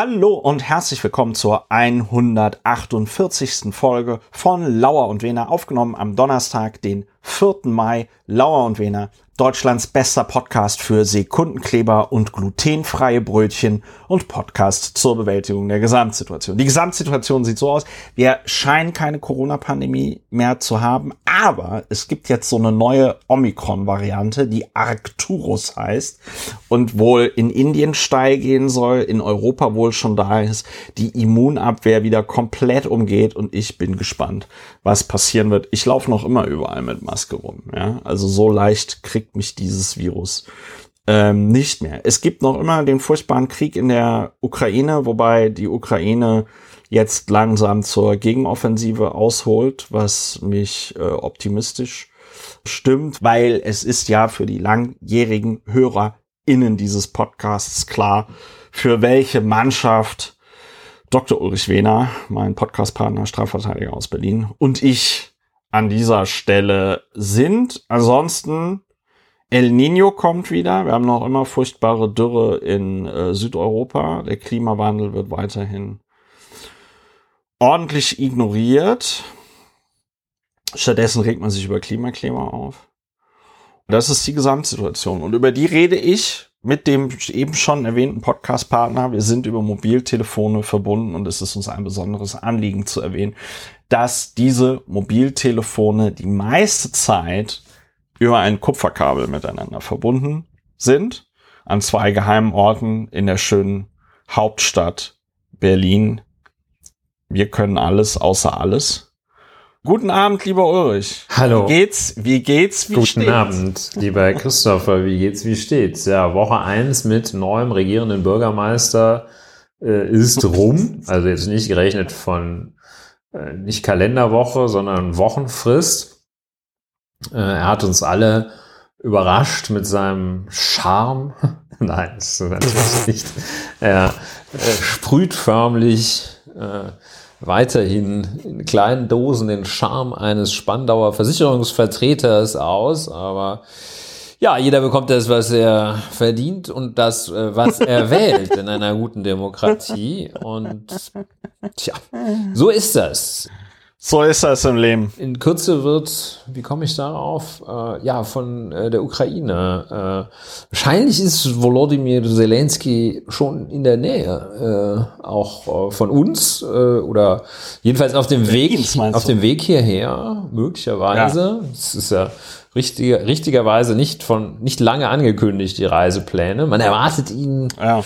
Hallo und herzlich willkommen zur 148. Folge von Lauer und Wena, aufgenommen am Donnerstag, den 4. Mai. Lauer und Wena, Deutschlands bester Podcast für Sekundenkleber und glutenfreie Brötchen und Podcast zur Bewältigung der Gesamtsituation. Die Gesamtsituation sieht so aus, wir scheinen keine Corona-Pandemie mehr zu haben, aber es gibt jetzt so eine neue Omikron-Variante, die Arcturus heißt und wohl in Indien steil gehen soll, in Europa wohl schon da ist, die Immunabwehr wieder komplett umgeht und ich bin gespannt, was passieren wird. Ich laufe noch immer überall mit Maske rum, ja, also so leicht kriegt kriegt mich dieses Virus ähm, nicht mehr. Es gibt noch immer den furchtbaren Krieg in der Ukraine, wobei die Ukraine jetzt langsam zur Gegenoffensive ausholt, was mich äh, optimistisch stimmt, weil es ist ja für die langjährigen HörerInnen dieses Podcasts klar, für welche Mannschaft Dr. Ulrich Wehner, mein Podcastpartner, Strafverteidiger aus Berlin, und ich an dieser Stelle sind. Ansonsten El Nino kommt wieder. Wir haben noch immer furchtbare Dürre in äh, Südeuropa. Der Klimawandel wird weiterhin ordentlich ignoriert. Stattdessen regt man sich über Klimakleber auf. Das ist die Gesamtsituation. Und über die rede ich mit dem eben schon erwähnten Podcast-Partner. Wir sind über Mobiltelefone verbunden und es ist uns ein besonderes Anliegen zu erwähnen, dass diese Mobiltelefone die meiste Zeit über ein Kupferkabel miteinander verbunden sind, an zwei geheimen Orten in der schönen Hauptstadt Berlin. Wir können alles außer alles. Guten Abend, lieber Ulrich. Hallo. Wie geht's? Wie geht's? Wie Guten steht's? Abend, lieber Christopher. Wie geht's? Wie steht's? Ja, Woche eins mit neuem regierenden Bürgermeister äh, ist rum. Also jetzt nicht gerechnet von äh, nicht Kalenderwoche, sondern Wochenfrist. Äh, er hat uns alle überrascht mit seinem Charme. Nein, das ist natürlich nicht. Er äh, sprüht förmlich äh, weiterhin in kleinen Dosen den Charme eines Spandauer Versicherungsvertreters aus, aber ja, jeder bekommt das, was er verdient und das, äh, was er wählt in einer guten Demokratie. Und tja, so ist das. So ist das im Leben. In Kürze wird, wie komme ich darauf? Äh, ja, von äh, der Ukraine. Äh, wahrscheinlich ist Volodymyr Zelensky schon in der Nähe, äh, auch äh, von uns äh, oder jedenfalls auf dem Weg, auf dem Weg hierher, möglicherweise. Es ja. ist ja richtiger, richtigerweise nicht von nicht lange angekündigt die Reisepläne. Man erwartet ihn. Ja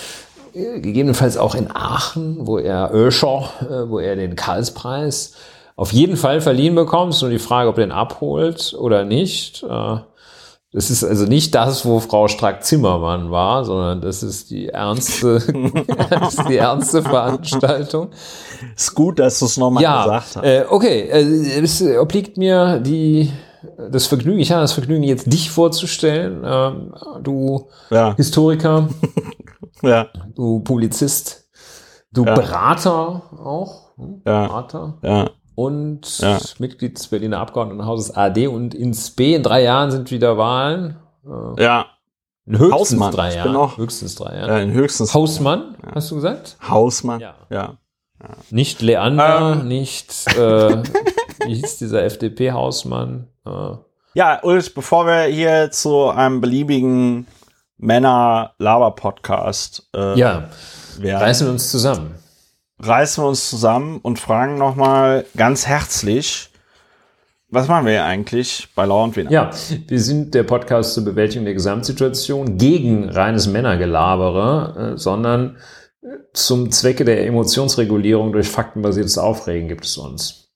gegebenenfalls auch in Aachen, wo er Öscher, wo er den Karlspreis auf jeden Fall verliehen bekommst. Nur die Frage, ob er den abholt oder nicht. Äh, das ist also nicht das, wo Frau Strack-Zimmermann war, sondern das ist die ernste, das ist die ernste Veranstaltung. Ist gut, dass du es nochmal ja, gesagt hast. Äh, okay, äh, es obliegt mir die, das Vergnügen, ich habe das Vergnügen, jetzt dich vorzustellen, ähm, du ja. Historiker, ja. du Publizist, du. Berater auch, hm? Berater. Ja und ja. Mitglied des Berliner Abgeordnetenhauses AD und ins B. In drei Jahren sind wieder Wahlen. Äh, ja. In höchstens Hausmann. drei Jahren. Noch, höchstens drei Jahre. Ja, in höchstens Hausmann, ja. hast du gesagt? Hausmann, ja. ja. Nicht Leander, ähm. nicht, äh, wie hieß dieser FDP-Hausmann? Äh. Ja, Ulrich, bevor wir hier zu einem beliebigen Männer-Laber-Podcast äh, ja. reißen wir uns zusammen reißen wir uns zusammen und fragen nochmal ganz herzlich, was machen wir eigentlich bei Lauer und Wiener? Ja, wir sind der Podcast zur Bewältigung der Gesamtsituation gegen reines Männergelabere, äh, sondern äh, zum Zwecke der Emotionsregulierung durch faktenbasiertes Aufregen gibt es uns.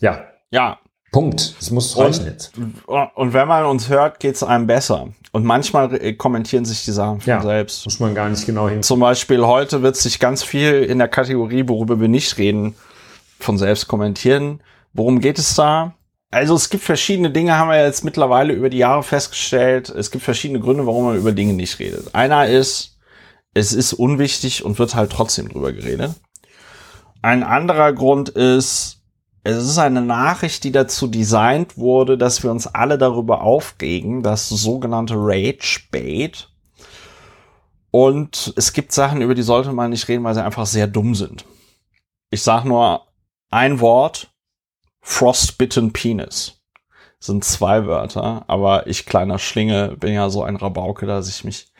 Ja. Ja, Punkt. Das muss reichen jetzt. Und wenn man uns hört, geht es einem besser. Und manchmal kommentieren sich die Sachen von ja, selbst. Muss man gar nicht genau hin. Zum Beispiel heute wird sich ganz viel in der Kategorie, worüber wir nicht reden, von selbst kommentieren. Worum geht es da? Also es gibt verschiedene Dinge, haben wir jetzt mittlerweile über die Jahre festgestellt. Es gibt verschiedene Gründe, warum man über Dinge nicht redet. Einer ist, es ist unwichtig und wird halt trotzdem drüber geredet. Ein anderer Grund ist, es ist eine Nachricht, die dazu designt wurde, dass wir uns alle darüber aufregen, das sogenannte Rage Bait. Und es gibt Sachen, über die sollte man nicht reden, weil sie einfach sehr dumm sind. Ich sage nur ein Wort, Frostbitten Penis. Sind zwei Wörter, aber ich kleiner Schlinge bin ja so ein Rabauke, dass ich mich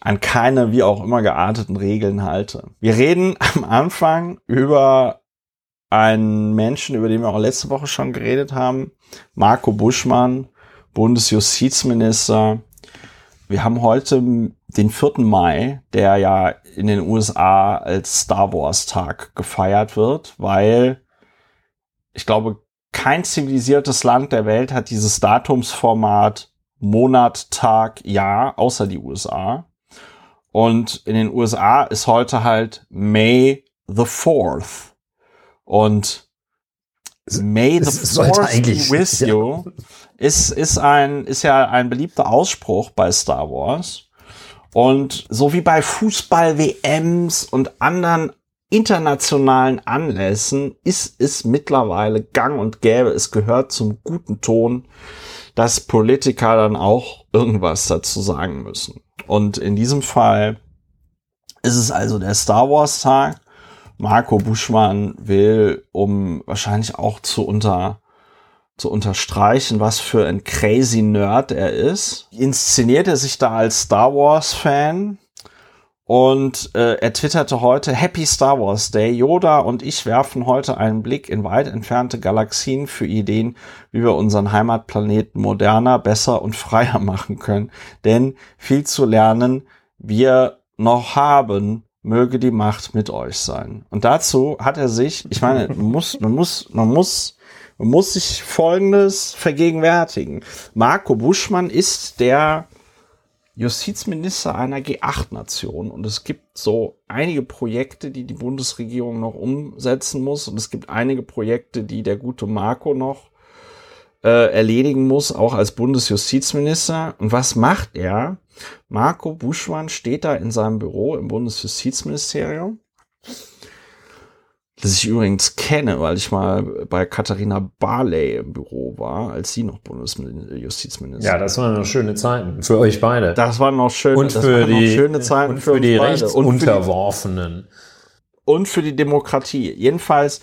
an keine wie auch immer gearteten Regeln halte. Wir reden am Anfang über einen Menschen, über den wir auch letzte Woche schon geredet haben, Marco Buschmann, Bundesjustizminister. Wir haben heute den 4. Mai, der ja in den USA als Star Wars Tag gefeiert wird, weil ich glaube, kein zivilisiertes Land der Welt hat dieses Datumsformat Monat, Tag, Jahr, außer die USA. Und in den USA ist heute halt May the 4th. Und May the 4th be with you ist, ist ein, ist ja ein beliebter Ausspruch bei Star Wars. Und so wie bei Fußball-WMs und anderen internationalen Anlässen ist es mittlerweile gang und gäbe. Es gehört zum guten Ton, dass Politiker dann auch irgendwas dazu sagen müssen. Und in diesem Fall ist es also der Star Wars Tag. Marco Buschmann will, um wahrscheinlich auch zu unter zu unterstreichen, was für ein crazy Nerd er ist. Inszeniert er sich da als Star Wars Fan und äh, er twitterte heute Happy Star Wars Day. Yoda und ich werfen heute einen Blick in weit entfernte Galaxien für Ideen, wie wir unseren Heimatplaneten moderner, besser und freier machen können. Denn viel zu lernen wir noch haben, möge die Macht mit euch sein. Und dazu hat er sich, ich meine, man muss, man muss, man muss man muss sich Folgendes vergegenwärtigen. Marco Buschmann ist der Justizminister einer G8-Nation und es gibt so einige Projekte, die die Bundesregierung noch umsetzen muss und es gibt einige Projekte, die der gute Marco noch äh, erledigen muss, auch als Bundesjustizminister. Und was macht er? Marco Buschmann steht da in seinem Büro im Bundesjustizministerium das ich übrigens kenne, weil ich mal bei Katharina Barley im Büro war, als sie noch Bundesjustizministerin. Ja, das waren noch schöne Zeiten für euch beide. Das waren noch schöne, und für die, schöne Zeiten und für, für die Rechtsunterworfenen. Und für die Demokratie. Jedenfalls,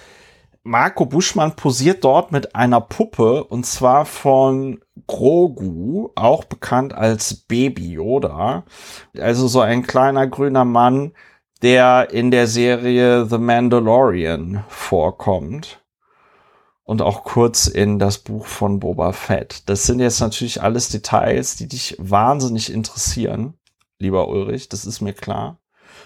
Marco Buschmann posiert dort mit einer Puppe und zwar von Grogu, auch bekannt als Baby Yoda. Also so ein kleiner grüner Mann, der in der Serie The Mandalorian vorkommt. Und auch kurz in das Buch von Boba Fett. Das sind jetzt natürlich alles Details, die dich wahnsinnig interessieren, lieber Ulrich. Das ist mir klar.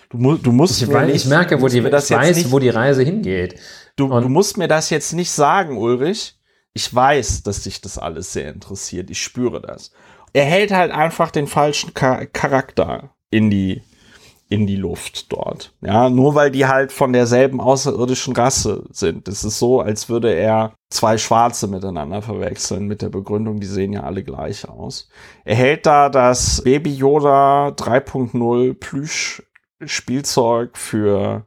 Du, mu du musst ich, nicht, ich merke, wo die, ich weiß, nicht, wo die Reise hingeht. Du, du musst mir das jetzt nicht sagen, Ulrich. Ich weiß, dass dich das alles sehr interessiert. Ich spüre das. Er hält halt einfach den falschen Charakter in die in die Luft dort. Ja, nur weil die halt von derselben außerirdischen Rasse sind. Es ist so, als würde er zwei Schwarze miteinander verwechseln mit der Begründung, die sehen ja alle gleich aus. Er hält da das Baby Yoda 3.0 Plüsch Spielzeug für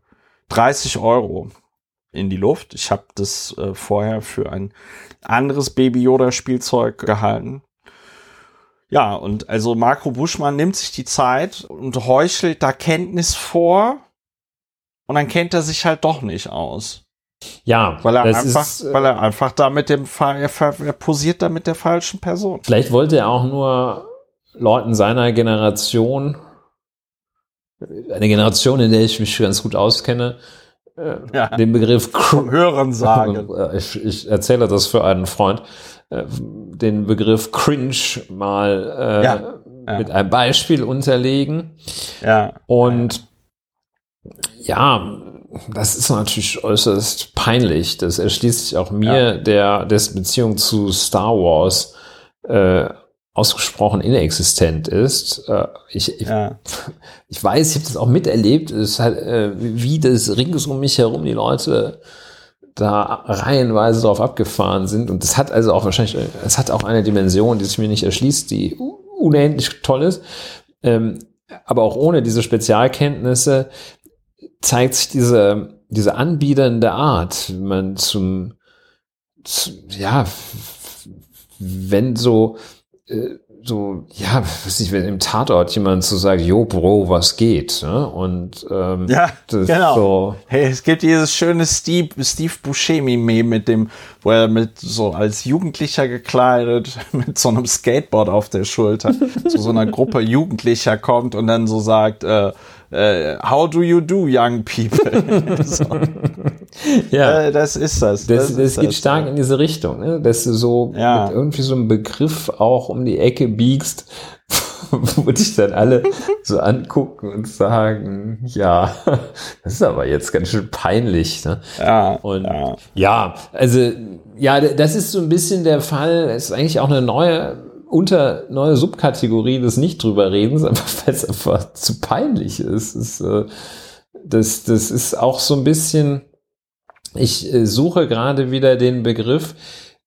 30 Euro in die Luft. Ich habe das äh, vorher für ein anderes Baby Yoda Spielzeug gehalten. Ja, und also Marco Buschmann nimmt sich die Zeit und heuchelt da Kenntnis vor und dann kennt er sich halt doch nicht aus. Ja, weil er einfach, ist, äh, weil er einfach da mit dem er, er posiert da mit der falschen Person. Vielleicht wollte er auch nur Leuten seiner Generation, eine Generation, in der ich mich ganz gut auskenne, äh, ja, den Begriff Hören sagen. Ich, ich erzähle das für einen Freund äh, den Begriff Cringe mal äh, ja, ja. mit einem Beispiel unterlegen. Ja. Und ja, das ist natürlich äußerst peinlich. Das erschließt sich auch mir, der dessen Beziehung zu Star Wars äh, ausgesprochen inexistent ist. Äh, ich, ich, ja. ich weiß, ich habe das auch miterlebt, es halt, äh, wie das rings um mich herum die Leute da reihenweise drauf abgefahren sind. Und das hat also auch wahrscheinlich, es hat auch eine Dimension, die sich mir nicht erschließt, die unendlich toll ist. Ähm, aber auch ohne diese Spezialkenntnisse zeigt sich diese, diese anbiedernde Art, wenn man zum, zu, ja, wenn so äh, so, ja, weiß nicht, wenn im Tatort jemand so sagt, jo, Bro, was geht? Ne? Und ähm, ja, genau. So hey, es gibt dieses schöne Steve, Steve Buscemi-Meme mit dem, wo er mit so als Jugendlicher gekleidet mit so einem Skateboard auf der Schulter zu so einer Gruppe Jugendlicher kommt und dann so sagt, äh, äh, How do you do, young people? so. ja, äh, das ist das. Das, das, das geht das, stark ja. in diese Richtung, ne? dass du so ja. mit irgendwie so einem Begriff auch um die Ecke biegst, wo dich dann alle so angucken und sagen, ja, das ist aber jetzt ganz schön peinlich. Ne? Ja, und ja. ja, also ja, das ist so ein bisschen der Fall. Es ist eigentlich auch eine neue unter neue Subkategorie des nicht drüber redens, aber weil es einfach zu peinlich ist. ist äh, das, das ist auch so ein bisschen, ich äh, suche gerade wieder den Begriff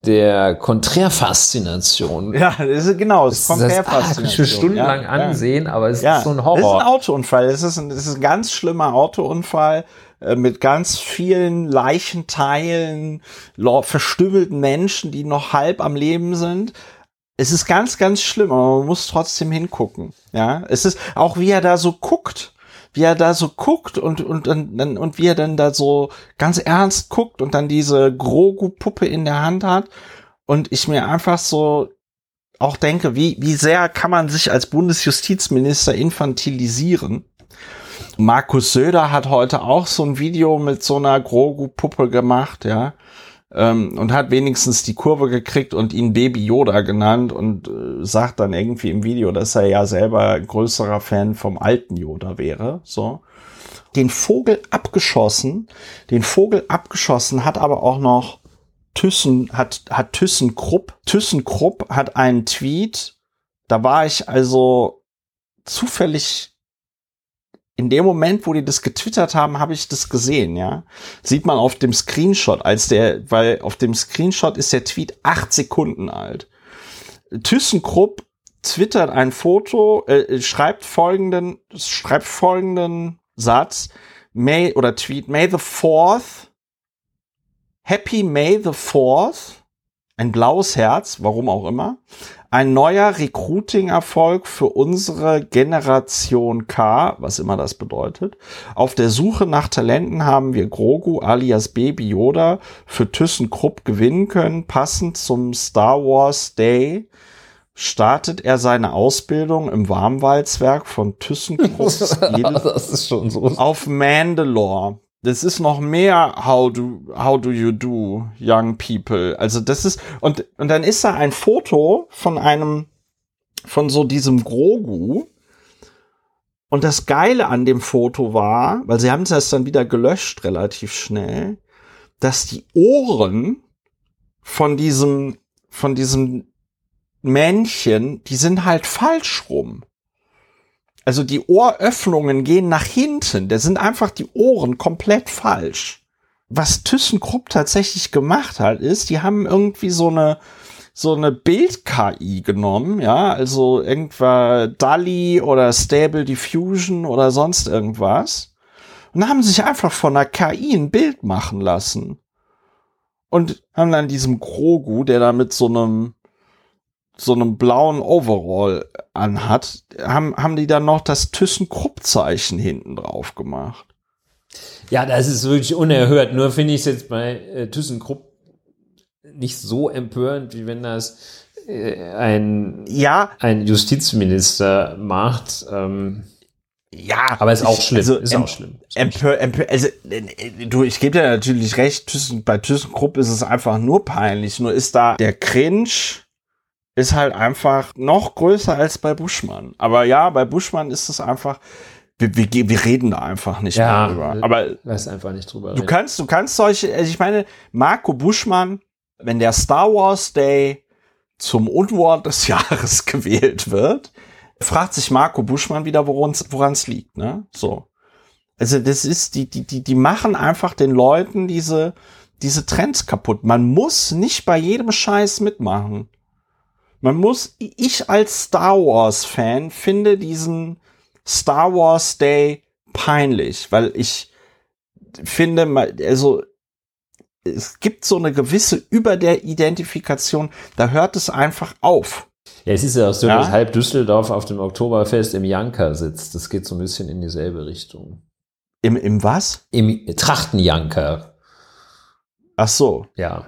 der Konträrfaszination. Ja, das ist genau, das ist Konträrfaszination. Das stundenlang ja, ansehen, ja. aber es ja. ist so ein Horror. Es ist ein Autounfall, es ist ein, es ist ein ganz schlimmer Autounfall äh, mit ganz vielen Leichenteilen, verstümmelten Menschen, die noch halb am Leben sind es ist ganz, ganz schlimm, aber man muss trotzdem hingucken. Ja, es ist auch, wie er da so guckt, wie er da so guckt und, und, und, und, wie er dann da so ganz ernst guckt und dann diese Grogu-Puppe in der Hand hat und ich mir einfach so auch denke, wie, wie sehr kann man sich als Bundesjustizminister infantilisieren? Markus Söder hat heute auch so ein Video mit so einer Grogu-Puppe gemacht, ja ähm, und hat wenigstens die Kurve gekriegt und ihn Baby Yoda genannt und äh, sagt dann irgendwie im Video, dass er ja selber größerer Fan vom alten Yoda wäre. So. Den Vogel abgeschossen, den Vogel abgeschossen hat aber auch noch Thyssen, hat, hat Thyssen Krupp. Thyssen Krupp hat einen Tweet, da war ich also zufällig in dem Moment, wo die das getwittert haben, habe ich das gesehen, ja. Sieht man auf dem Screenshot, als der, weil auf dem Screenshot ist der Tweet acht Sekunden alt. ThyssenKrupp twittert ein Foto, äh, schreibt folgenden, schreibt folgenden Satz, May, oder Tweet, May the 4th, Happy May the 4th, ein blaues Herz, warum auch immer, ein neuer Recruiting-Erfolg für unsere Generation K, was immer das bedeutet. Auf der Suche nach Talenten haben wir Grogu alias Baby Yoda für ThyssenKrupp gewinnen können. Passend zum Star Wars Day startet er seine Ausbildung im Warmwaldswerk von ThyssenKrupp das ist schon so. auf Mandalore das ist noch mehr how do how do you do young people. Also das ist und und dann ist da ein Foto von einem von so diesem Grogu und das Geile an dem Foto war, weil sie haben es dann wieder gelöscht relativ schnell, dass die Ohren von diesem von diesem Männchen, die sind halt falsch rum. Also die Ohröffnungen gehen nach hinten. Da sind einfach die Ohren komplett falsch. Was ThyssenKrupp tatsächlich gemacht hat, ist, die haben irgendwie so eine so eine Bild-KI genommen, ja, also irgendwas DALI oder Stable Diffusion oder sonst irgendwas und haben sich einfach von der KI ein Bild machen lassen und haben dann diesem Grogu, der da mit so einem so einem blauen Overall anhat, haben, haben die dann noch das ThyssenKrupp-Zeichen hinten drauf gemacht. Ja, das ist wirklich unerhört. Nur finde ich es jetzt bei äh, ThyssenKrupp nicht so empörend, wie wenn das äh, ein, ja. ein Justizminister macht. Ähm, ja, aber ist auch schlimm. Also, ist auch schlimm. Empör, empör, also, äh, du, ich gebe dir natürlich recht, Thyssen, bei ThyssenKrupp ist es einfach nur peinlich. Nur ist da der Cringe ist halt einfach noch größer als bei Buschmann. Aber ja, bei Buschmann ist es einfach, wir, wir, wir reden da einfach nicht ja, mehr drüber. Aber lass einfach nicht drüber reden. Du kannst, du kannst solche, also ich meine, Marco Buschmann, wenn der Star Wars Day zum Unwort des Jahres gewählt wird, fragt sich Marco Buschmann wieder, woran es liegt, ne? So. Also das ist, die, die, die, die machen einfach den Leuten diese, diese Trends kaputt. Man muss nicht bei jedem Scheiß mitmachen. Man muss, ich als Star Wars Fan finde diesen Star Wars Day peinlich, weil ich finde, also es gibt so eine gewisse über der Identifikation, da hört es einfach auf. Ja, es ist ja auch so, ja? dass halb Düsseldorf auf dem Oktoberfest im Janker sitzt. Das geht so ein bisschen in dieselbe Richtung. Im, im was? Im Trachtenjanker. Ach so. Ja.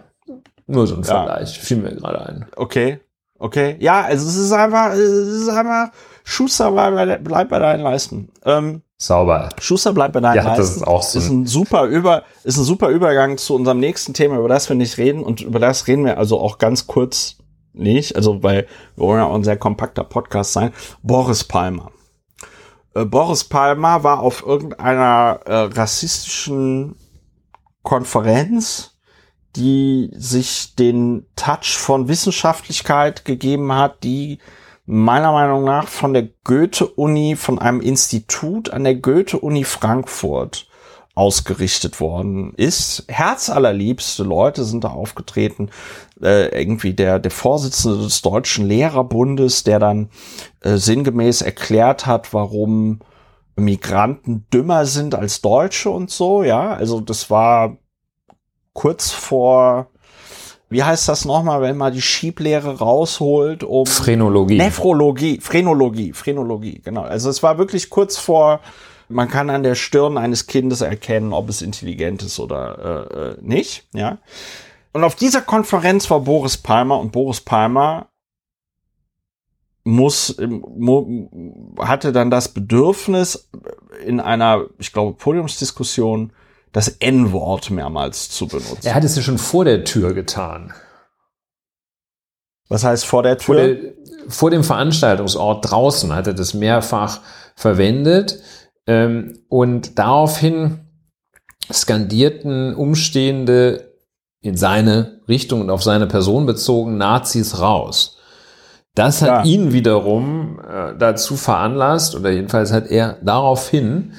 Nur so ein ja. Vergleich. Fiel mir gerade ein. Okay. Okay. Ja, also es ist einfach, es ist einfach, Schuster bleibt bei, bei deinen Leisten. Ähm, Sauber. Schuster bleibt bei deinen ja, Leisten. Das ist auch so. Ist ein super über, ist ein super Übergang zu unserem nächsten Thema, über das wir nicht reden und über das reden wir also auch ganz kurz nicht, also weil wir wollen ja auch ein sehr kompakter Podcast sein. Boris Palmer. Äh, Boris Palmer war auf irgendeiner äh, rassistischen Konferenz, die sich den Touch von Wissenschaftlichkeit gegeben hat, die meiner Meinung nach von der Goethe-Uni, von einem Institut an der Goethe-Uni Frankfurt ausgerichtet worden ist. Herzallerliebste Leute sind da aufgetreten. Äh, irgendwie der, der Vorsitzende des Deutschen Lehrerbundes, der dann äh, sinngemäß erklärt hat, warum Migranten dümmer sind als Deutsche und so, ja. Also das war kurz vor, wie heißt das nochmal, wenn man die Schieblehre rausholt, um Phrenologie. Nephrologie, Phrenologie, Phrenologie, genau. Also es war wirklich kurz vor man kann an der Stirn eines Kindes erkennen, ob es intelligent ist oder äh, äh, nicht. Ja. Und auf dieser Konferenz war Boris Palmer und Boris Palmer muss hatte dann das Bedürfnis in einer, ich glaube, Podiumsdiskussion das N-Wort mehrmals zu benutzen. Er hat es ja schon vor der Tür getan. Was heißt vor der Tür? Vor, der, vor dem Veranstaltungsort draußen hat er das mehrfach verwendet. Ähm, und daraufhin skandierten Umstehende in seine Richtung und auf seine Person bezogen Nazis raus. Das hat ja. ihn wiederum äh, dazu veranlasst, oder jedenfalls hat er daraufhin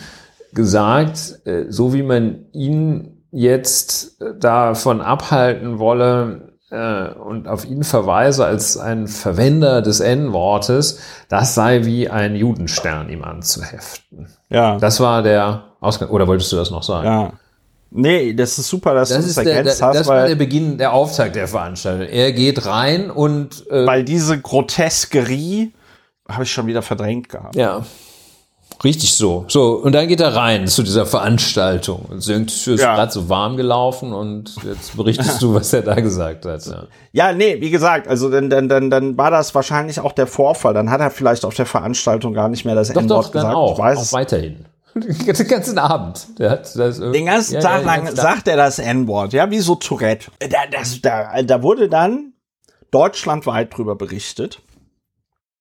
gesagt, äh, so wie man ihn jetzt äh, davon abhalten wolle, äh, und auf ihn verweise als ein Verwender des N-Wortes, das sei wie ein Judenstern ihm anzuheften. Ja. Das war der Ausgang. Oder wolltest du das noch sagen? Ja. Nee, das ist super, dass das du das ergänzt der, hast. Das war der Beginn, der Auftakt der Veranstaltung. Er geht rein und äh, weil diese Groteskerie habe ich schon wieder verdrängt gehabt. Ja. Richtig so. So, und dann geht er rein zu dieser Veranstaltung. Und singt, ist ja. gerade so warm gelaufen und jetzt berichtest du, was er da gesagt hat. Ja. ja, nee, wie gesagt, also dann, dann, dann, dann war das wahrscheinlich auch der Vorfall. Dann hat er vielleicht auf der Veranstaltung gar nicht mehr das N-Wort gesagt. Auch, ich weiß auch weiterhin. Den ganzen Abend. Der hat das den ganzen ja, Tag lang sagt er das N-Wort, ja, wie so Tourette. Da, das, da, da wurde dann deutschlandweit drüber berichtet.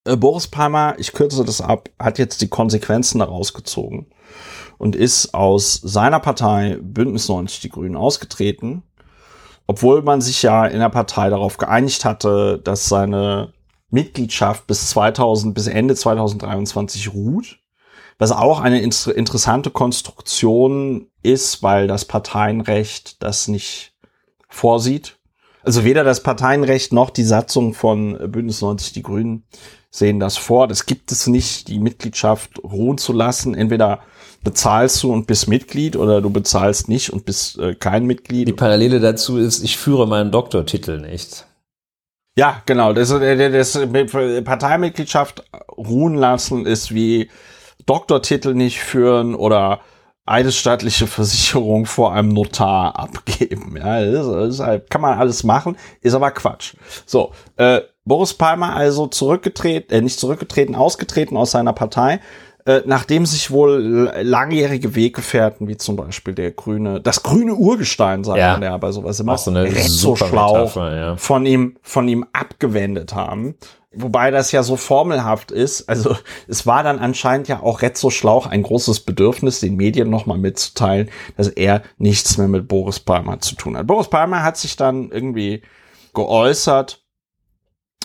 Äh, Boris Palmer, ich kürze das ab, hat jetzt die Konsequenzen daraus gezogen und ist aus seiner Partei Bündnis 90 Die Grünen ausgetreten, obwohl man sich ja in der Partei darauf geeinigt hatte, dass seine Mitgliedschaft bis 2000, bis Ende 2023 ruht. Was auch eine interessante Konstruktion ist, weil das Parteienrecht das nicht vorsieht. Also weder das Parteienrecht noch die Satzung von Bündnis 90 Die Grünen sehen das vor. Das gibt es nicht, die Mitgliedschaft ruhen zu lassen. Entweder bezahlst du und bist Mitglied oder du bezahlst nicht und bist äh, kein Mitglied. Die Parallele dazu ist, ich führe meinen Doktortitel nicht. Ja, genau. Das, äh, das, das Parteimitgliedschaft ruhen lassen ist wie Doktortitel nicht führen oder eidesstattliche Versicherung vor einem Notar abgeben. Ja, das, das halt, kann man alles machen, ist aber Quatsch. So, äh, Boris Palmer also zurückgetreten, äh, nicht zurückgetreten, ausgetreten aus seiner Partei, äh, nachdem sich wohl langjährige Weggefährten, wie zum Beispiel der grüne, das grüne Urgestein, sagt ja. man ja bei sowas immer, so eine so schlau ja. von ihm, von ihm abgewendet haben. Wobei das ja so formelhaft ist. Also es war dann anscheinend ja auch Retzo Schlauch ein großes Bedürfnis, den Medien nochmal mitzuteilen, dass er nichts mehr mit Boris Palmer zu tun hat. Boris Palmer hat sich dann irgendwie geäußert,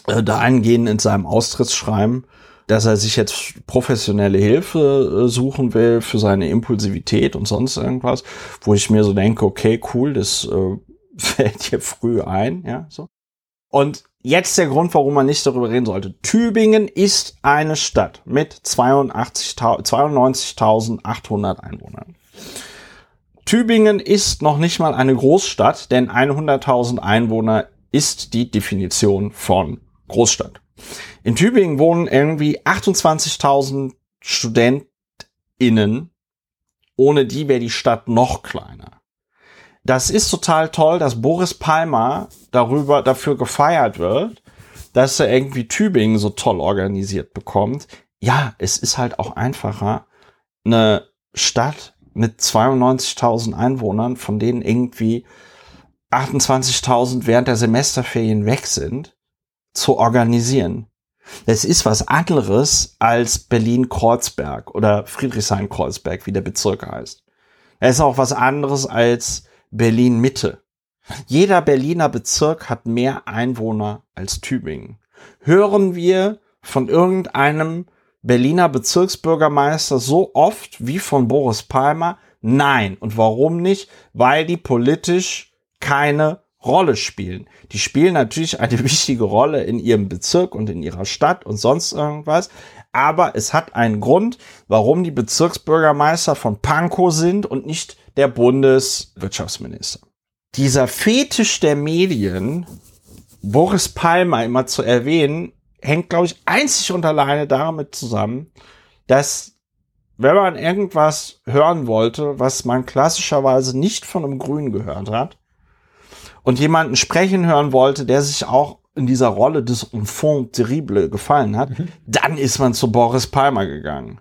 äh, dahingehend in seinem Austrittsschreiben, dass er sich jetzt professionelle Hilfe äh, suchen will für seine Impulsivität und sonst irgendwas, wo ich mir so denke, okay, cool, das äh, fällt hier früh ein, ja, so. Und jetzt der Grund, warum man nicht darüber reden sollte. Tübingen ist eine Stadt mit 92.800 Einwohnern. Tübingen ist noch nicht mal eine Großstadt, denn 100.000 Einwohner ist die Definition von Großstadt. In Tübingen wohnen irgendwie 28.000 StudentInnen. Ohne die wäre die Stadt noch kleiner. Das ist total toll, dass Boris Palmer darüber, dafür gefeiert wird, dass er irgendwie Tübingen so toll organisiert bekommt. Ja, es ist halt auch einfacher, eine Stadt mit 92.000 Einwohnern, von denen irgendwie 28.000 während der Semesterferien weg sind, zu organisieren. Es ist was anderes als Berlin-Kreuzberg oder Friedrichshain-Kreuzberg, wie der Bezirk heißt. Es ist auch was anderes als Berlin-Mitte. Jeder Berliner Bezirk hat mehr Einwohner als Tübingen. Hören wir von irgendeinem Berliner Bezirksbürgermeister so oft wie von Boris Palmer? Nein. Und warum nicht? Weil die politisch keine Rolle spielen. Die spielen natürlich eine wichtige Rolle in ihrem Bezirk und in ihrer Stadt und sonst irgendwas. Aber es hat einen Grund, warum die Bezirksbürgermeister von Pankow sind und nicht der Bundeswirtschaftsminister. Dieser Fetisch der Medien, Boris Palmer immer zu erwähnen, hängt, glaube ich, einzig und alleine damit zusammen, dass wenn man irgendwas hören wollte, was man klassischerweise nicht von einem Grün gehört hat, und jemanden sprechen hören wollte, der sich auch in dieser Rolle des Enfant terrible gefallen hat, mhm. dann ist man zu Boris Palmer gegangen.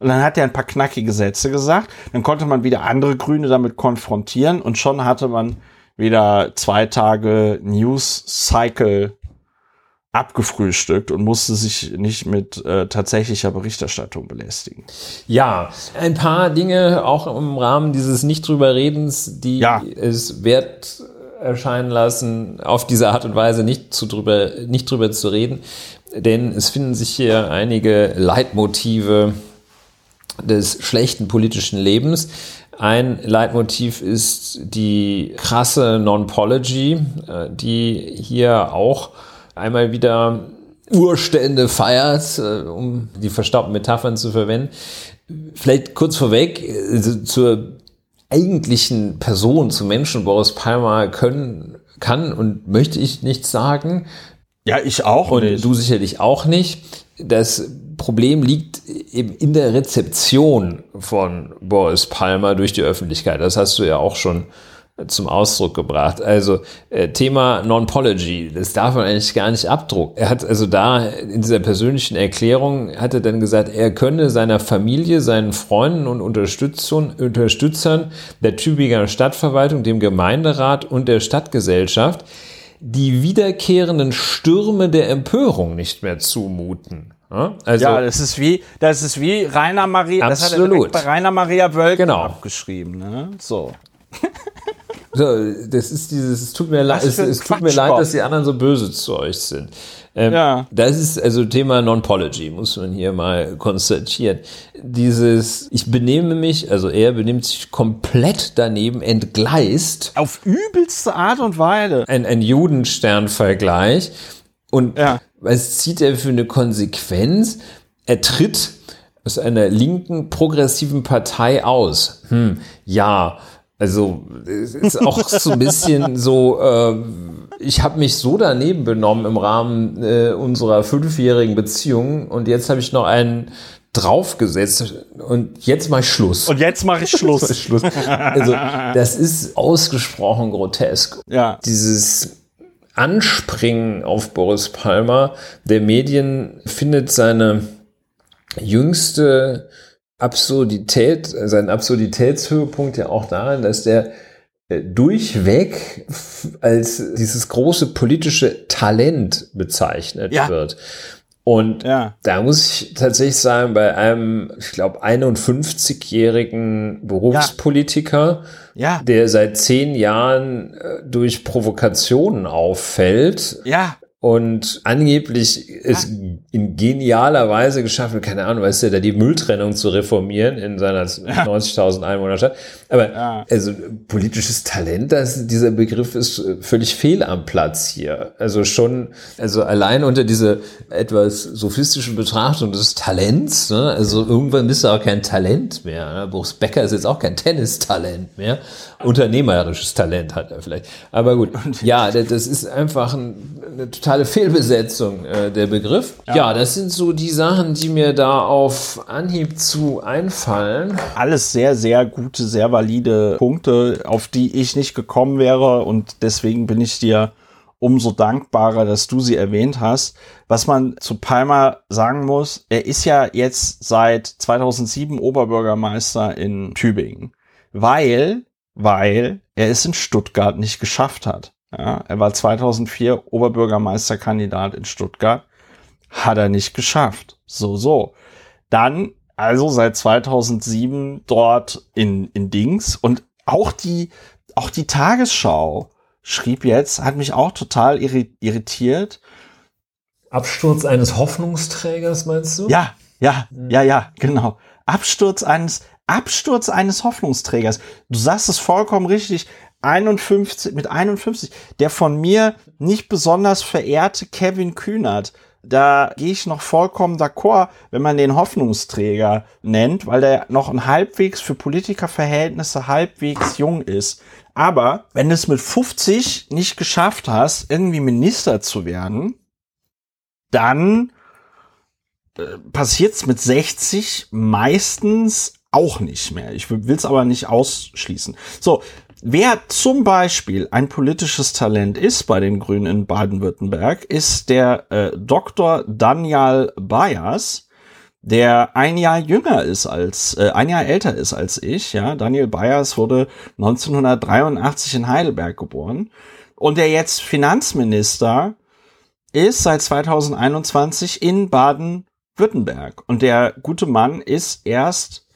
Und dann hat er ein paar knackige Sätze gesagt, dann konnte man wieder andere Grüne damit konfrontieren und schon hatte man wieder zwei Tage News Cycle abgefrühstückt und musste sich nicht mit äh, tatsächlicher Berichterstattung belästigen. Ja, ein paar Dinge auch im Rahmen dieses Nicht drüber Redens, die ja. es wert erscheinen lassen, auf diese Art und Weise nicht, zu drüber, nicht drüber zu reden. Denn es finden sich hier einige Leitmotive des schlechten politischen Lebens. Ein Leitmotiv ist die krasse Non-Pology, äh, die hier auch einmal wieder Urstände feiert, äh, um die verstaubten Metaphern zu verwenden. Vielleicht kurz vorweg, also zur eigentlichen Person, zum Menschen Boris Palmer können, kann und möchte ich nichts sagen. Ja, ich auch und nicht. du sicherlich auch nicht. Das Problem liegt eben in der Rezeption von Boris Palmer durch die Öffentlichkeit. Das hast du ja auch schon zum Ausdruck gebracht. Also äh, Thema Non-Pology, das darf man eigentlich gar nicht abdrucken. Er hat also da in dieser persönlichen Erklärung, hat er dann gesagt, er könne seiner Familie, seinen Freunden und Unterstützern, Unterstützern der Tübinger Stadtverwaltung, dem Gemeinderat und der Stadtgesellschaft die wiederkehrenden Stürme der Empörung nicht mehr zumuten. Also, ja, das ist wie, das ist wie Rainer Maria, absolut. das hat er bei Rainer Maria Wölken genau. abgeschrieben, ne? So. So, das ist dieses, es tut mir leid, es, es tut mir leid, dass die anderen so böse zu euch sind. Ähm, ja. Das ist also Thema Non-Pology, muss man hier mal konstatieren. Dieses, ich benehme mich, also er benimmt sich komplett daneben, entgleist. Auf übelste Art und Weise. Ein, ein Judenstern-Vergleich. Und ja. was zieht er für eine Konsequenz? Er tritt aus einer linken progressiven Partei aus. Hm, ja, also es ist auch so ein bisschen so, äh, ich habe mich so daneben benommen im Rahmen äh, unserer fünfjährigen Beziehung und jetzt habe ich noch einen draufgesetzt und jetzt mache ich Schluss. Und jetzt mache ich Schluss. Schluss. Also das ist ausgesprochen grotesk. Ja. Dieses Anspringen auf Boris Palmer der Medien findet seine jüngste Absurdität, sein Absurditätshöhepunkt ja auch darin, dass der äh, durchweg als dieses große politische Talent bezeichnet ja. wird. Und ja. da muss ich tatsächlich sagen, bei einem, ich glaube, 51-jährigen Berufspolitiker, ja. ja. der seit zehn Jahren äh, durch Provokationen auffällt, ja und angeblich ist in genialer Weise geschaffen, keine Ahnung, weißt du, da die Mülltrennung zu reformieren in seiner ja. 90.000 Einwohnerstadt. Aber ja. also politisches Talent, das, dieser Begriff ist äh, völlig fehl am Platz hier. Also schon, also allein unter diese etwas sophistischen Betrachtung des Talents, ne? also irgendwann bist du auch kein Talent mehr. Ne? Boris Becker ist jetzt auch kein Tennistalent mehr. Unternehmerisches Talent hat er vielleicht. Aber gut, ja, das ist einfach ein, eine total totale Fehlbesetzung, äh, der Begriff. Ja. ja. das sind so die Sachen, die mir da auf Anhieb zu einfallen. Alles sehr, sehr gute, sehr valide Punkte, auf die ich nicht gekommen wäre und deswegen bin ich dir umso dankbarer, dass du sie erwähnt hast. Was man zu Palmer sagen muss, er ist ja jetzt seit 2007 Oberbürgermeister in Tübingen, weil, weil er es in Stuttgart nicht geschafft hat. Ja, er war 2004 Oberbürgermeisterkandidat in Stuttgart, hat er nicht geschafft. So, so. Dann also seit 2007 dort in, in Dings und auch die, auch die Tagesschau schrieb jetzt, hat mich auch total irritiert. Absturz eines Hoffnungsträgers, meinst du? Ja, ja, mhm. ja, ja, genau. Absturz eines, Absturz eines Hoffnungsträgers. Du sagst es vollkommen richtig. 51, mit 51. Der von mir nicht besonders verehrte Kevin Kühnert. Da gehe ich noch vollkommen d'accord, wenn man den Hoffnungsträger nennt, weil der noch ein halbwegs für Politikerverhältnisse halbwegs jung ist. Aber wenn du es mit 50 nicht geschafft hast, irgendwie Minister zu werden, dann äh, passiert es mit 60 meistens auch nicht mehr. Ich will es aber nicht ausschließen. So, wer zum Beispiel ein politisches Talent ist bei den Grünen in Baden-Württemberg, ist der äh, Dr. Daniel Bayers der ein Jahr jünger ist als, äh, ein Jahr älter ist als ich, ja. Daniel Bayers wurde 1983 in Heidelberg geboren und der jetzt Finanzminister ist seit 2021 in Baden-Württemberg. Und der gute Mann ist erst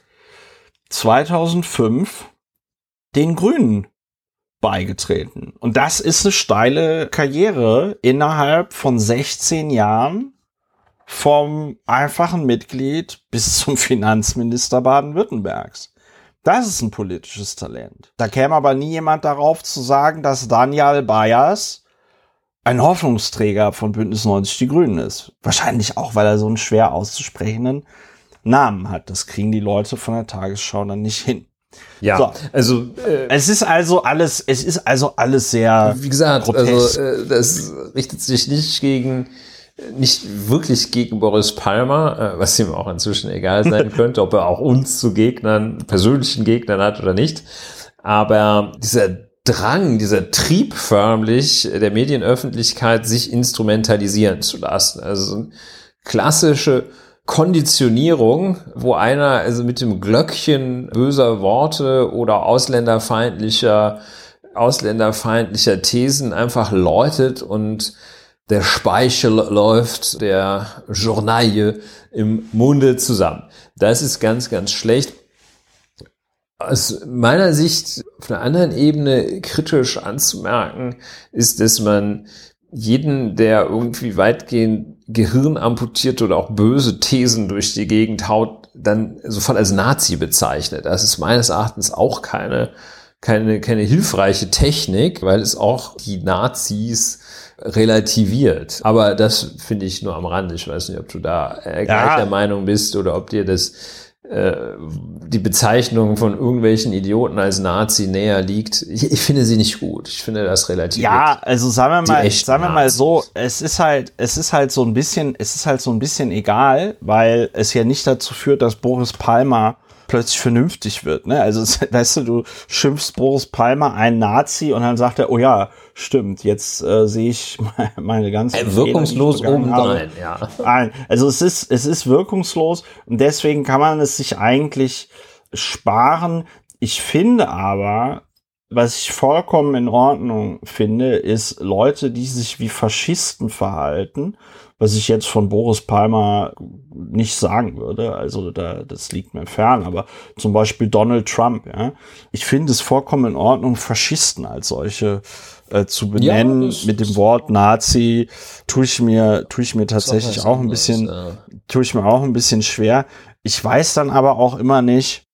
2005 den Grünen beigetreten. Und das ist eine steile Karriere innerhalb von 16 Jahren vom einfachen Mitglied bis zum Finanzminister Baden-Württembergs. Das ist ein politisches Talent. Da käme aber nie jemand darauf zu sagen, dass Daniel Bayers ein Hoffnungsträger von Bündnis 90 Die Grünen ist. Wahrscheinlich auch, weil er so einen schwer auszusprechenden Namen hat. Das kriegen die Leute von der Tagesschau dann nicht hin. Ja, so. also äh, es ist also alles, es ist also alles sehr. Wie gesagt, grotesk. also äh, das richtet sich nicht gegen nicht wirklich gegen Boris Palmer, äh, was ihm auch inzwischen egal sein könnte, ob er auch uns zu Gegnern, persönlichen Gegnern hat oder nicht. Aber dieser Drang, dieser Trieb förmlich der Medienöffentlichkeit, sich instrumentalisieren zu lassen. Also klassische Konditionierung, wo einer also mit dem Glöckchen böser Worte oder ausländerfeindlicher, ausländerfeindlicher Thesen einfach läutet und der Speichel läuft der Journaille im Munde zusammen. Das ist ganz, ganz schlecht. Aus meiner Sicht auf einer anderen Ebene kritisch anzumerken ist, dass man jeden, der irgendwie weitgehend Gehirn amputiert oder auch böse Thesen durch die Gegend haut, dann sofort als Nazi bezeichnet. Das ist meines Erachtens auch keine, keine, keine hilfreiche Technik, weil es auch die Nazis relativiert. Aber das finde ich nur am Rande. Ich weiß nicht, ob du da äh, gleicher ja. Meinung bist oder ob dir das die Bezeichnung von irgendwelchen Idioten als Nazi näher liegt. Ich, ich finde sie nicht gut. Ich finde das relativ. Ja, also sagen wir mal, sagen wir mal so, es ist halt, es ist halt so ein bisschen, es ist halt so ein bisschen egal, weil es ja nicht dazu führt, dass Boris Palmer plötzlich vernünftig wird. Ne? Also, weißt du, du schimpfst Boris Palmer ein Nazi und dann sagt er, oh ja, stimmt, jetzt äh, sehe ich meine ganze äh, wirkungslos obendrein, ja. Nein, also es ist es ist wirkungslos und deswegen kann man es sich eigentlich sparen. Ich finde aber, was ich vollkommen in Ordnung finde, ist Leute, die sich wie Faschisten verhalten was ich jetzt von Boris Palmer nicht sagen würde. Also da, das liegt mir fern. Aber zum Beispiel Donald Trump, ja. Ich finde es vollkommen in Ordnung, Faschisten als solche äh, zu benennen. Ja, mit dem Wort Nazi tue ich mir, tue ich mir tatsächlich auch, ein bisschen, ja. tue ich mir auch ein bisschen schwer. Ich weiß dann aber auch immer nicht,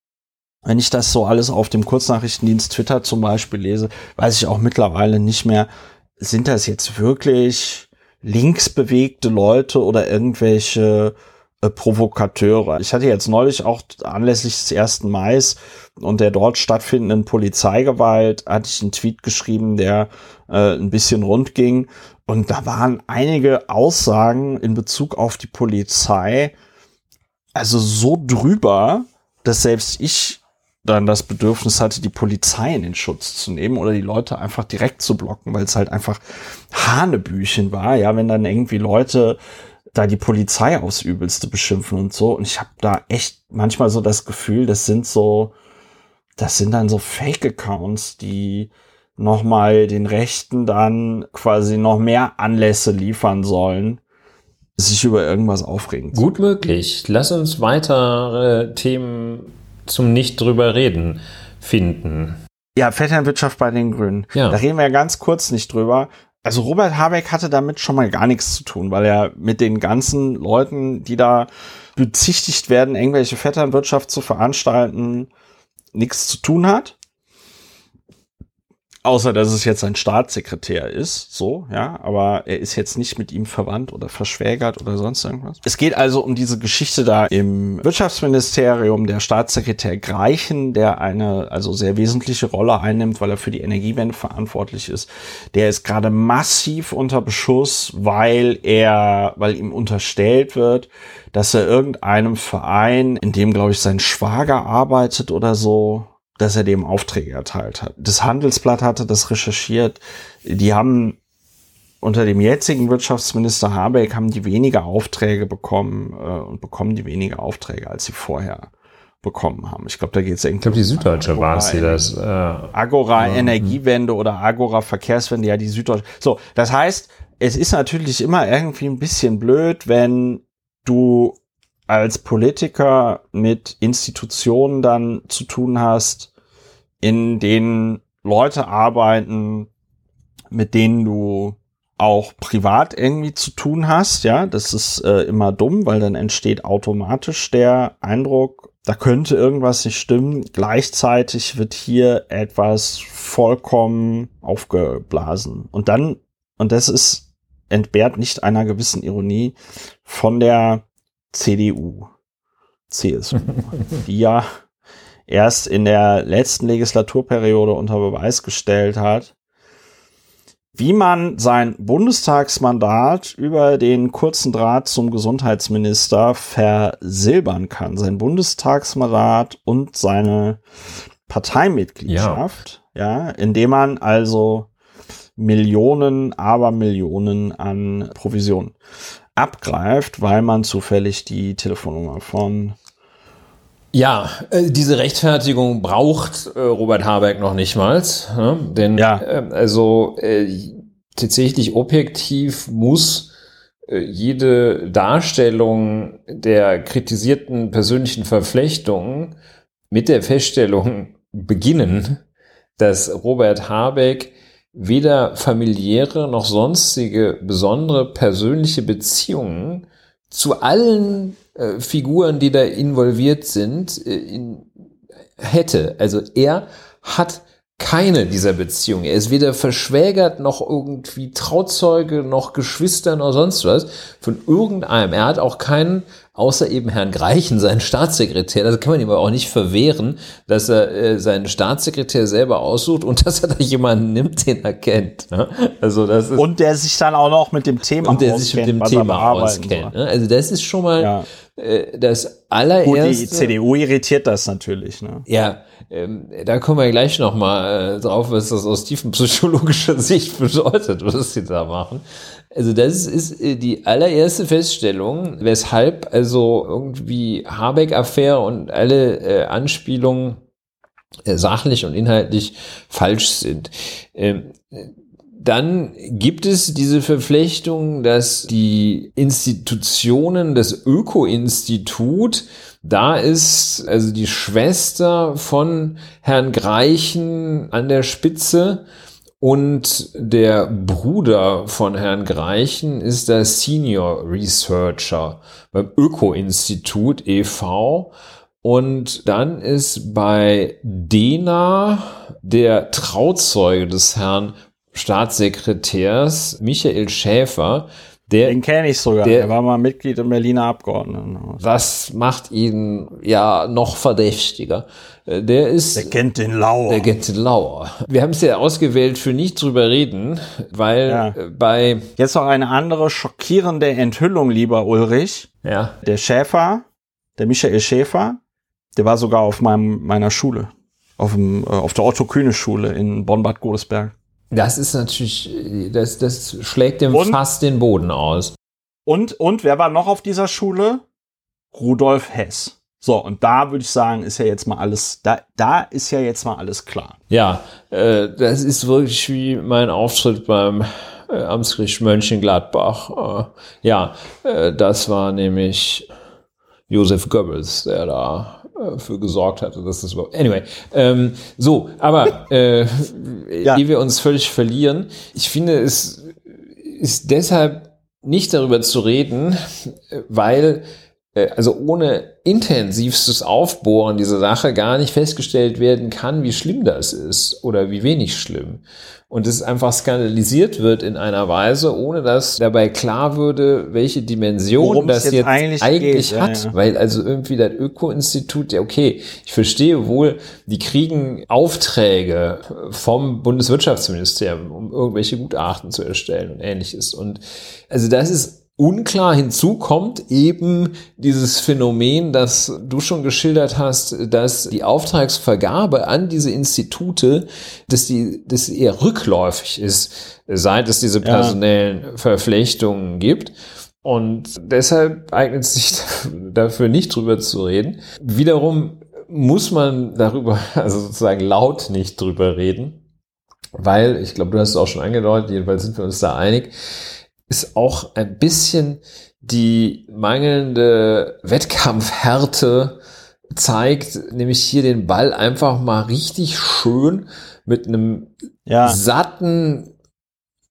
wenn ich das so alles auf dem Kurznachrichtendienst Twitter zum Beispiel lese, weiß ich auch mittlerweile nicht mehr, sind das jetzt wirklich linksbewegte Leute oder irgendwelche äh, Provokateure. Ich hatte jetzt neulich auch anlässlich des 1. Mai und der dort stattfindenden Polizeigewalt, hatte ich einen Tweet geschrieben, der äh, ein bisschen rund ging. Und da waren einige Aussagen in Bezug auf die Polizei, also so drüber, dass selbst ich dann das Bedürfnis hatte, die Polizei in den Schutz zu nehmen oder die Leute einfach direkt zu blocken, weil es halt einfach Hanebüchen war. Ja, wenn dann irgendwie Leute da die Polizei aufs Übelste beschimpfen und so. Und ich habe da echt manchmal so das Gefühl, das sind so, das sind dann so Fake-Accounts, die nochmal den Rechten dann quasi noch mehr Anlässe liefern sollen, sich über irgendwas aufregen. Gut möglich. Lass uns weitere Themen zum Nicht drüber reden finden. Ja, Vetternwirtschaft bei den Grünen. Ja. Da reden wir ja ganz kurz nicht drüber. Also Robert Habeck hatte damit schon mal gar nichts zu tun, weil er mit den ganzen Leuten, die da bezichtigt werden, irgendwelche Vetternwirtschaft zu veranstalten, nichts zu tun hat. Außer, dass es jetzt ein Staatssekretär ist, so, ja, aber er ist jetzt nicht mit ihm verwandt oder verschwägert oder sonst irgendwas. Es geht also um diese Geschichte da im Wirtschaftsministerium, der Staatssekretär Greichen, der eine also sehr wesentliche Rolle einnimmt, weil er für die Energiewende verantwortlich ist. Der ist gerade massiv unter Beschuss, weil er, weil ihm unterstellt wird, dass er irgendeinem Verein, in dem, glaube ich, sein Schwager arbeitet oder so, dass er dem Aufträge erteilt hat. Das Handelsblatt hatte das recherchiert. Die haben unter dem jetzigen Wirtschaftsminister Habeck haben die weniger Aufträge bekommen äh, und bekommen die weniger Aufträge, als sie vorher bekommen haben. Ich glaube, da geht es irgendwie. Ich glaube, die Süddeutsche war es, die das. Äh, Agora ja. Energiewende oder Agora Verkehrswende, ja, die Süddeutsche. So, das heißt, es ist natürlich immer irgendwie ein bisschen blöd, wenn du als Politiker mit Institutionen dann zu tun hast, in denen Leute arbeiten, mit denen du auch privat irgendwie zu tun hast, ja, das ist äh, immer dumm, weil dann entsteht automatisch der Eindruck, da könnte irgendwas nicht stimmen. Gleichzeitig wird hier etwas vollkommen aufgeblasen. Und dann, und das ist, entbehrt nicht einer gewissen Ironie von der CDU, CSU, die ja erst in der letzten Legislaturperiode unter Beweis gestellt hat, wie man sein Bundestagsmandat über den kurzen Draht zum Gesundheitsminister versilbern kann. Sein Bundestagsmandat und seine Parteimitgliedschaft, ja, ja indem man also Millionen, aber Millionen an Provisionen abgreift, weil man zufällig die Telefonnummer von ja, äh, diese Rechtfertigung braucht äh, Robert Habeck noch nicht mal, ne? denn ja. äh, also äh, tatsächlich objektiv muss jede Darstellung der kritisierten persönlichen Verflechtungen mit der Feststellung beginnen, dass Robert Habeck weder familiäre noch sonstige besondere persönliche Beziehungen zu allen äh, Figuren, die da involviert sind, äh, in, hätte. Also er hat keine dieser Beziehungen. Er ist weder verschwägert noch irgendwie Trauzeuge noch Geschwister noch sonst was von irgendeinem. Er hat auch keinen, außer eben Herrn Greichen, seinen Staatssekretär. Das kann man ihm aber auch nicht verwehren, dass er äh, seinen Staatssekretär selber aussucht und dass er da jemanden nimmt, den er kennt. Ne? Also das ist und der sich dann auch noch mit dem Thema und der sich mit dem Thema auskennt. Ne? Also das ist schon mal ja. äh, das allererste. Gut, die CDU irritiert das natürlich. Ne? Ja. Ähm, da kommen wir gleich nochmal äh, drauf, was das aus tiefenpsychologischer Sicht bedeutet, was sie da machen. Also das ist äh, die allererste Feststellung, weshalb also irgendwie Habeck-Affäre und alle äh, Anspielungen äh, sachlich und inhaltlich falsch sind. Ähm, dann gibt es diese Verflechtung, dass die Institutionen, das Öko-Institut, da ist also die Schwester von Herrn Greichen an der Spitze und der Bruder von Herrn Greichen ist der Senior Researcher beim Öko-Institut e.V. Und dann ist bei Dena der Trauzeuge des Herrn Staatssekretärs Michael Schäfer, Der, Den kenne ich sogar. der- Der war mal Mitglied im Berliner Abgeordneten. was macht ihn ja noch verdächtiger? Äh, Der ist Der kennt den Lauer. der Gent Lauer. Wir haben es ja ausgewählt für nicht drüber reden, weil Ja. äh, bei Jetzt noch eine andere schockierende Enthüllung, lieber Ulrich. ja Der Schäfer, der Michael Schäfer, der war sogar auf meinem, meiner Schule. Auf, dem, äh, auf der Otto-Kühne-Schule in Bonn-Bad Godesberg. Das ist natürlich, das, das schlägt dem Und? fast den Boden aus. Und, und wer war noch auf dieser Schule? Rudolf Hess. So, und da würde ich sagen, ist ja jetzt mal alles, da, da ist ja jetzt mal alles klar. Ja, äh, das ist wirklich wie mein Auftritt beim äh, Amtsgericht Mönchengladbach. Äh, ja, äh, das war nämlich Josef Goebbels, der da für gesorgt hatte, dass das überhaupt. Anyway, ähm, so, aber äh, Ja. ehe wir uns völlig verlieren, ich finde, es ist deshalb nicht darüber zu reden, äh, weil also ohne intensivstes Aufbohren dieser Sache gar nicht festgestellt werden kann, wie schlimm das ist oder wie wenig schlimm. Und es einfach skandalisiert wird in einer Weise, ohne dass dabei klar würde, welche Dimension Worum das jetzt jetzt, eigentlich eigentlich, geht, ja, hat. ja. Weil also irgendwie das Öko-Institut, ja okay, ich verstehe wohl, die kriegen Aufträge vom Bundeswirtschaftsministerium, um irgendwelche Gutachten zu erstellen und ähnliches. Und also das ist unklar. Hinzu kommt eben dieses Phänomen, das du schon geschildert hast, dass die Auftragsvergabe an diese Institute, dass die, dass sie eher rückläufig ist, seit es diese personellen Verflechtungen gibt. Und deshalb eignet es sich dafür nicht drüber zu reden. Wiederum muss man darüber, also sozusagen laut nicht drüber reden, weil, ich glaube, du hast es auch schon angedeutet, jedenfalls sind wir uns da einig, ist auch ein bisschen die mangelnde Wettkampfhärte zeigt, nämlich hier den Ball einfach mal richtig schön mit einem Ja, satten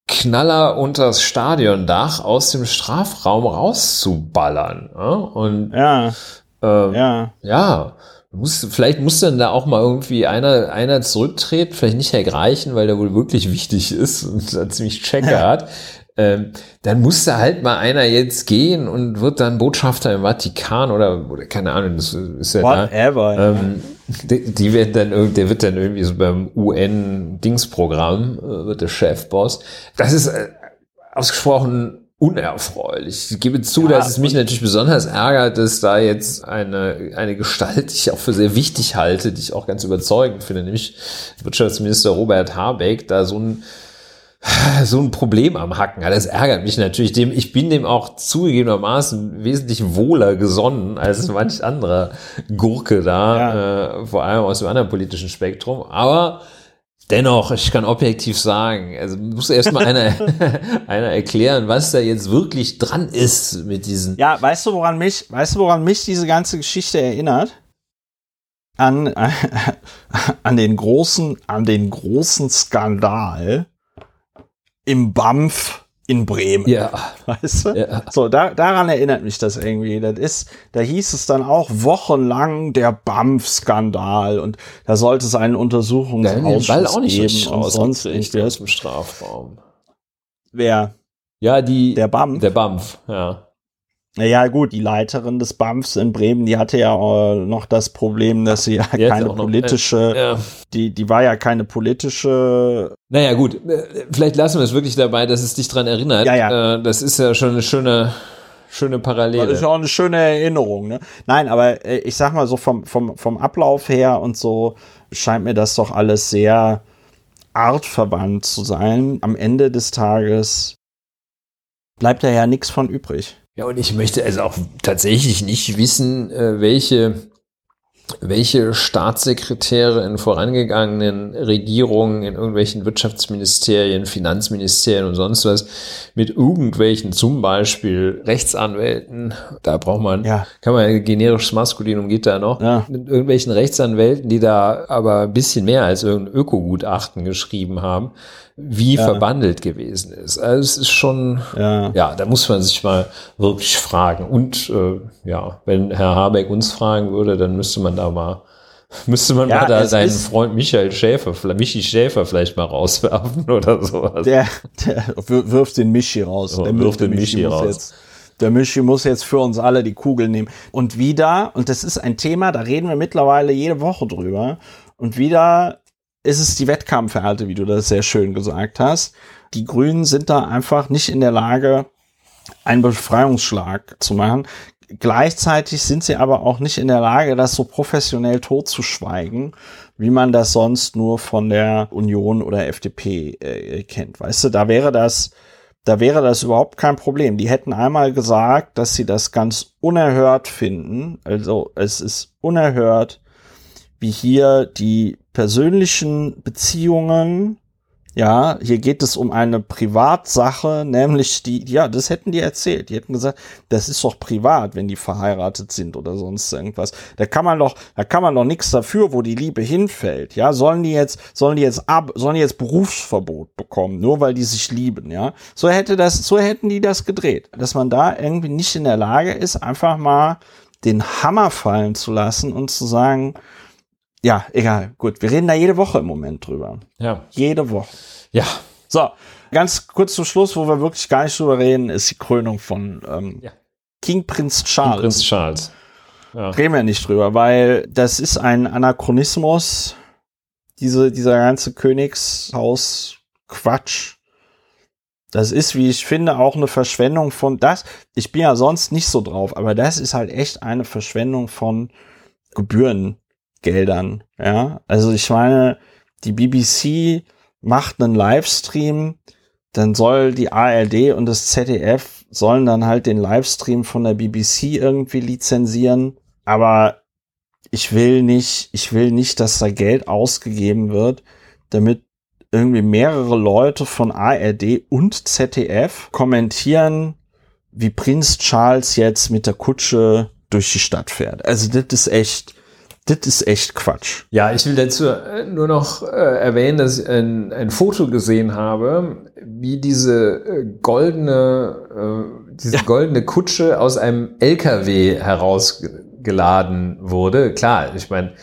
Knaller unters Stadiondach aus dem Strafraum rauszuballern. Ja? Und ja, ähm, ja. ja, muss, vielleicht muss dann da auch mal irgendwie einer, einer zurücktreten, vielleicht nicht Herr Greichen, weil der wohl wirklich wichtig ist und da ziemlich Checke hat. Ähm, dann muss da halt mal einer jetzt gehen und wird dann Botschafter im Vatikan oder, oder keine Ahnung, das ist ja da. Whatever. ja. Ähm, die, die werden dann der wird dann irgendwie so beim UN-Dingsprogramm, äh, wird der Chefboss. Das ist äh, ausgesprochen unerfreulich. Ich gebe zu, Ja, dass es mich natürlich besonders ärgert, dass da jetzt eine, eine Gestalt, die ich auch für sehr wichtig halte, die ich auch ganz überzeugend finde, nämlich Wirtschaftsminister Robert Habeck, da so ein so ein Problem am Hacken. Das ärgert mich natürlich. Dem, ich bin dem auch zugegebenermaßen wesentlich wohler gesonnen als manch anderer Gurke da, äh, vor allem aus dem anderen politischen Spektrum. Aber dennoch, ich kann objektiv sagen, also muss erst mal einer, einer erklären, was da jetzt wirklich dran ist mit diesen. Ja, weißt du, woran mich, weißt du, woran mich diese ganze Geschichte erinnert? An, an den großen, an den großen Skandal im BAMF in Bremen. Ja, Weißt du? ja. So, da, daran erinnert mich das irgendwie. Das ist, da hieß es dann auch wochenlang der BAMF-Skandal und da sollte es einen Untersuchungsausschuss Ball auch nicht geben und sonst irgendwie. aus dem Strafraum. Wer? Ja, die, Der BAMF? der BAMF, ja. Naja, gut, die Leiterin des BAMFs in Bremen, die hatte ja äh, noch das Problem, dass sie ja hatte keine noch- politische, ja. die, die war ja keine politische, Naja, gut, äh, vielleicht lassen wir es wirklich dabei, dass es dich dran erinnert. Ja, ja. Äh, Das ist ja schon eine schöne, schöne das Parallele. ist ja auch eine schöne Erinnerung, ne? Nein, aber äh, ich sag mal so vom, vom, vom Ablauf her und so scheint mir das doch alles sehr artverwandt zu sein. Am Ende des Tages bleibt da ja nichts von übrig. Ja, und ich möchte also auch tatsächlich nicht wissen, äh, welche, welche Staatssekretäre in vorangegangenen Regierungen, in irgendwelchen Wirtschaftsministerien, Finanzministerien und sonst was mit irgendwelchen zum Beispiel Rechtsanwälten, da braucht man, Ja. kann man generisches Maskulinum geht da noch, Ja. mit irgendwelchen Rechtsanwälten, die da aber ein bisschen mehr als irgendein Ökogutachten geschrieben haben, wie verbandelt gewesen ist. Also es ist schon, Ja. ja, da muss man sich mal wirklich fragen. Und äh, ja, wenn Herr Habeck uns fragen würde, dann müsste man da mal Müsste man Ja, mal da seinen Freund Michael Schäfer, vielleicht- Michi Schäfer vielleicht mal rauswerfen oder sowas. Der, der wir- wirft den Michi raus. So, der wirft den Michi muss raus. Jetzt, der Michi muss jetzt für uns alle die Kugel nehmen. Und wieder, und das ist ein Thema, da reden wir mittlerweile jede Woche drüber. Und wieder ist es die Wettkampfhärte, wie du das sehr schön gesagt hast. Die Grünen sind da einfach nicht in der Lage, einen Befreiungsschlag zu machen. Gleichzeitig sind sie aber auch nicht in der Lage, das so professionell totzuschweigen, wie man das sonst nur von der Union oder FDP äh, kennt. Weißt du, da wäre das, da wäre das überhaupt kein Problem. Die hätten einmal gesagt, dass sie das ganz unerhört finden. Also es ist unerhört, wie hier die persönlichen Beziehungen ja, hier geht es um eine Privatsache, nämlich die, ja, das hätten die erzählt. Die hätten gesagt, das ist doch privat, wenn die verheiratet sind oder sonst irgendwas. Da kann man doch, da kann man doch nichts dafür, wo die Liebe hinfällt. Ja, sollen die jetzt, sollen die jetzt ab, sollen die jetzt Berufsverbot bekommen, nur weil die sich lieben, ja? So hätte das, so hätten die das gedreht. Dass man da irgendwie nicht in der Lage ist, einfach mal den Hammer fallen zu lassen und zu sagen, ja, egal, gut, wir reden da jede Woche im Moment drüber. Ja. Jede Woche. Ja. So, ganz kurz zum Schluss, wo wir wirklich gar nicht drüber reden, ist die Krönung von ähm, Ja. King Prinz Charles. Prinz Charles. Ja. Reden wir nicht drüber, weil das ist ein Anachronismus, diese, dieser ganze Königshaus-Quatsch. Das ist, wie ich finde, auch eine Verschwendung von das. Ich bin ja sonst nicht so drauf, aber das ist halt echt eine Verschwendung von Gebührengeldern. Ja, also ich meine, die BBC macht einen Livestream, dann soll die ARD und das ZDF sollen dann halt den Livestream von der BBC irgendwie lizenzieren. Aber ich will nicht, ich will nicht, dass da Geld ausgegeben wird, damit irgendwie mehrere Leute von ARD und ZDF kommentieren, wie Prinz Charles jetzt mit der Kutsche durch die Stadt fährt. Also das ist echt, das ist echt Quatsch. Ja, ich will dazu äh, nur noch äh, erwähnen, dass ich ein, ein Foto gesehen habe, wie diese äh, goldene, äh, diese goldene Kutsche aus einem LKW herausgeladen wurde. Klar, ich meine,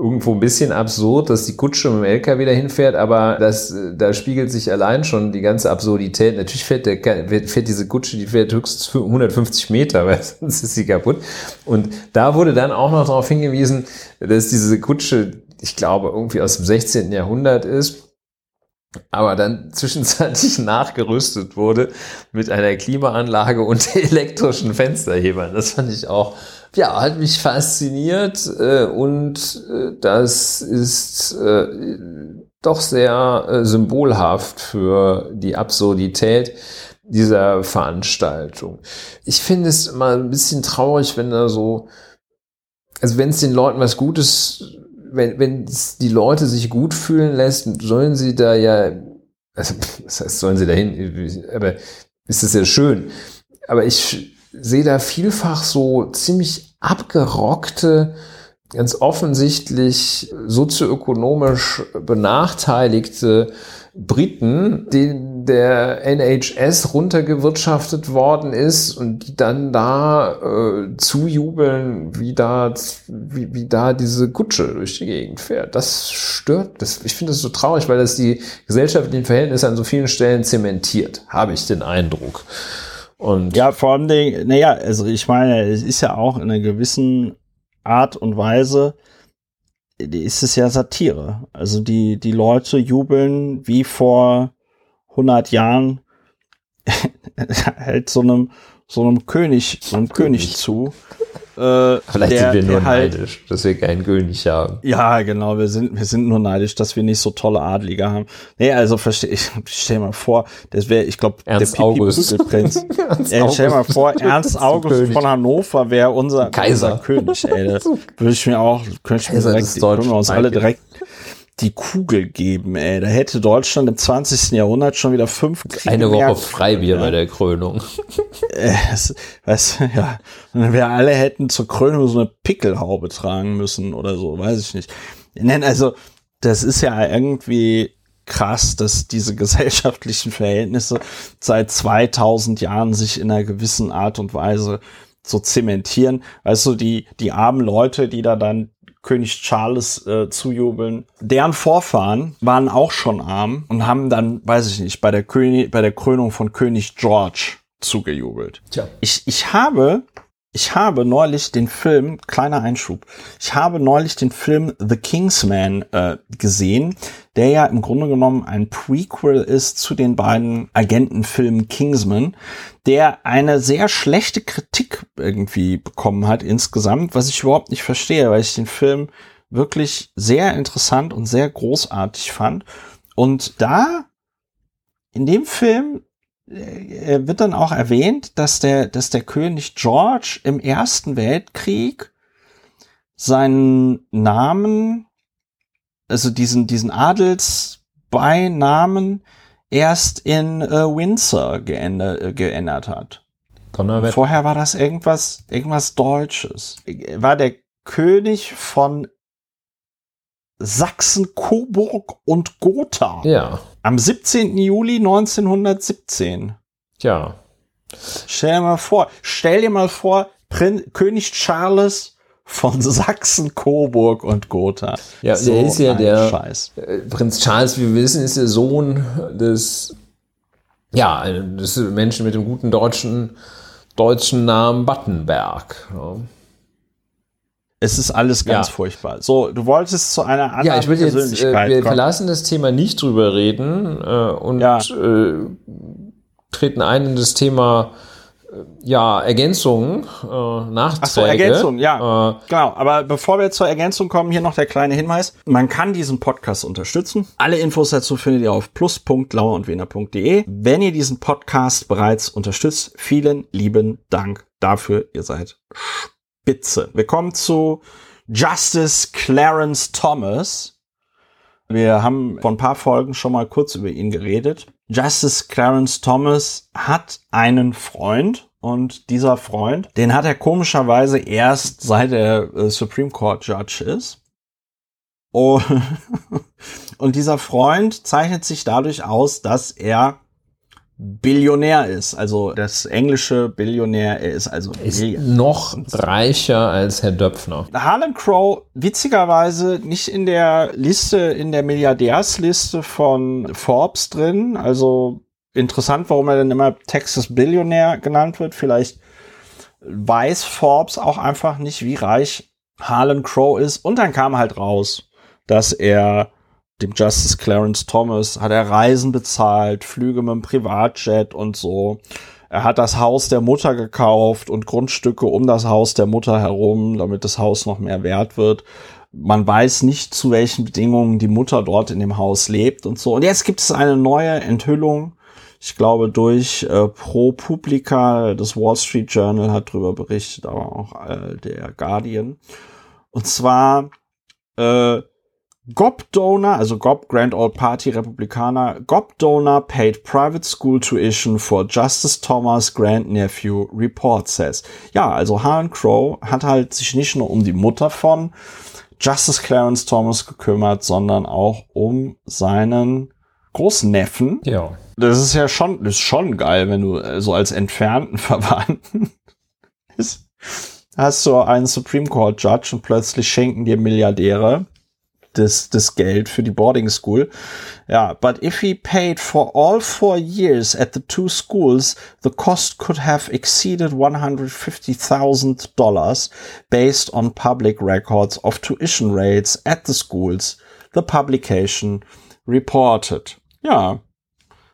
irgendwo ein bisschen absurd, dass die Kutsche mit dem LKW dahin fährt, aber das, da spiegelt sich allein schon die ganze Absurdität. Natürlich fährt, der, fährt diese Kutsche, die fährt höchstens 150 Meter, weil sonst ist sie kaputt. Und da wurde dann auch noch darauf hingewiesen, dass diese Kutsche, ich glaube, irgendwie aus dem 16. Jahrhundert ist aber dann zwischenzeitlich nachgerüstet wurde mit einer Klimaanlage und elektrischen Fensterhebern. Das fand ich auch, ja, hat mich fasziniert äh, und äh, das ist äh, doch sehr äh, symbolhaft für die Absurdität dieser Veranstaltung. Ich finde es immer ein bisschen traurig, wenn da so, also wenn es den Leuten was Gutes wenn, wenn die Leute sich gut fühlen lässt, sollen sie da ja, also das heißt, sollen sie dahin, aber ist das ja schön. Aber ich sehe da vielfach so ziemlich abgerockte, ganz offensichtlich sozioökonomisch benachteiligte Briten, denen der NHS runtergewirtschaftet worden ist und die dann da äh, zujubeln, wie da, wie, wie da diese Kutsche durch die Gegend fährt. Das stört, das, ich finde das so traurig, weil das die gesellschaftlichen Verhältnisse an so vielen Stellen zementiert, habe ich den Eindruck. Und Ja, vor allem, naja, also ich meine, es ist ja auch in einer gewissen Art und Weise, ist es ja Satire. Also die, die Leute jubeln wie vor 100 Jahren halt so einem, so einem König, so einem König, König. zu. Äh, vielleicht der- sind wir nur halt, neidisch, dass wir keinen König haben. Ja, genau, wir sind, wir sind nur neidisch, dass wir nicht so tolle Adlige haben. Nee, also verstehe ich, stell mal vor, das wäre, ich glaube, der Ernst August. Prinz. Ernst Ey, stell mal vor, Ernst August König. von Hannover wäre unser, Kaiser. unser König, ey. Da würde ich mir auch, könnte ich mir direkt, können wir uns alle direkt die Kugel geben, ey. Da hätte Deutschland im 20. Jahrhundert schon wieder fünf Kriege Eine Woche Freibier Ja. bei der Krönung. äh, weißt du, ja. Und wir alle hätten zur Krönung so eine Pickelhaube tragen müssen oder so, weiß ich nicht. Nein, also, das ist ja irgendwie krass, dass diese gesellschaftlichen Verhältnisse seit 2000 Jahren sich in einer gewissen Art und Weise so zementieren. Weißt du, die, die armen Leute, die da dann König Charles äh, zujubeln. Deren Vorfahren waren auch schon arm und haben dann, weiß ich nicht, bei der, König, bei der Krönung von König George zugejubelt. Tja. Ich, ich habe ich habe neulich den Film, kleiner Einschub, ich habe neulich den Film The Kingsman äh, gesehen, der ja im Grunde genommen ein Prequel ist zu den beiden Agentenfilmen Kingsman, der eine sehr schlechte Kritik irgendwie bekommen hat insgesamt, was ich überhaupt nicht verstehe, weil ich den Film wirklich sehr interessant und sehr großartig fand. Und da, in dem Film äh, wird dann auch erwähnt, dass der, dass der König George im Ersten Weltkrieg seinen Namen, also diesen, diesen Adelsbeinamen erst in äh, Windsor geändert, äh, geändert hat. Vorher war das irgendwas, irgendwas Deutsches. War der König von Sachsen, Coburg und Gotha. Ja. Am 17. Juli 1917. Tja. Stell dir mal vor, stell dir mal vor, Prin König Charles von Sachsen, Coburg und Gotha. Ja, so der ist ja der Scheiß. Äh, Prinz Charles, wie wir wissen, ist der Sohn des ja, des Menschen mit dem guten deutschen deutschen Namen Battenberg. Ja. Es ist alles ganz ja. furchtbar. So, du wolltest zu einer anderen ja, ich will Persönlichkeit jetzt, äh, Wir verlassen das Thema nicht drüber reden äh, und ja. äh, treten ein in das Thema ja, Ergänzungen, äh, Nachträge. Ach so, Ergänzung, ja. Äh, genau, aber bevor wir zur Ergänzung kommen, hier noch der kleine Hinweis. Man kann diesen Podcast unterstützen. Alle Infos dazu findet ihr auf plus.lauerundwener.de. Wenn ihr diesen Podcast bereits unterstützt, vielen lieben Dank dafür. Ihr seid Spitze. Wir kommen zu Justice Clarence Thomas. Wir haben vor ein paar Folgen schon mal kurz über ihn geredet. Justice Clarence Thomas hat einen Freund und dieser Freund, den hat er komischerweise erst seit er äh, Supreme Court Judge ist. Oh, und dieser Freund zeichnet sich dadurch aus, dass er Billionär ist. Also das englische Billionär, er ist also ist noch reicher als Herr Döpfner. Harlan Crow, witzigerweise nicht in der Liste, in der Milliardärsliste von Forbes drin. Also interessant, warum er dann immer Texas Billionär genannt wird. Vielleicht weiß Forbes auch einfach nicht, wie reich Harlan Crow ist. Und dann kam halt raus, dass er dem Justice Clarence Thomas hat er Reisen bezahlt, Flüge mit dem Privatjet und so. Er hat das Haus der Mutter gekauft und Grundstücke um das Haus der Mutter herum, damit das Haus noch mehr wert wird. Man weiß nicht, zu welchen Bedingungen die Mutter dort in dem Haus lebt und so. Und jetzt gibt es eine neue Enthüllung. Ich glaube, durch äh, Pro das Wall Street Journal hat darüber berichtet, aber auch äh, der Guardian. Und zwar äh, GOP Donor, also GOP Grand Old Party Republikaner, GOP Donor paid private school tuition for Justice Thomas grandnephew, report says. Ja, also Harlan Crow hat halt sich nicht nur um die Mutter von Justice Clarence Thomas gekümmert, sondern auch um seinen Großneffen. Ja. Das ist ja schon, das ist schon geil, wenn du äh, so als entfernten Verwandten hast du einen Supreme Court Judge und plötzlich schenken dir Milliardäre das, das Geld für die Boarding School. Ja, but if he paid for all four years at the two schools, the cost could have exceeded $150,000 based on public records of tuition rates at the schools, the publication reported. Ja,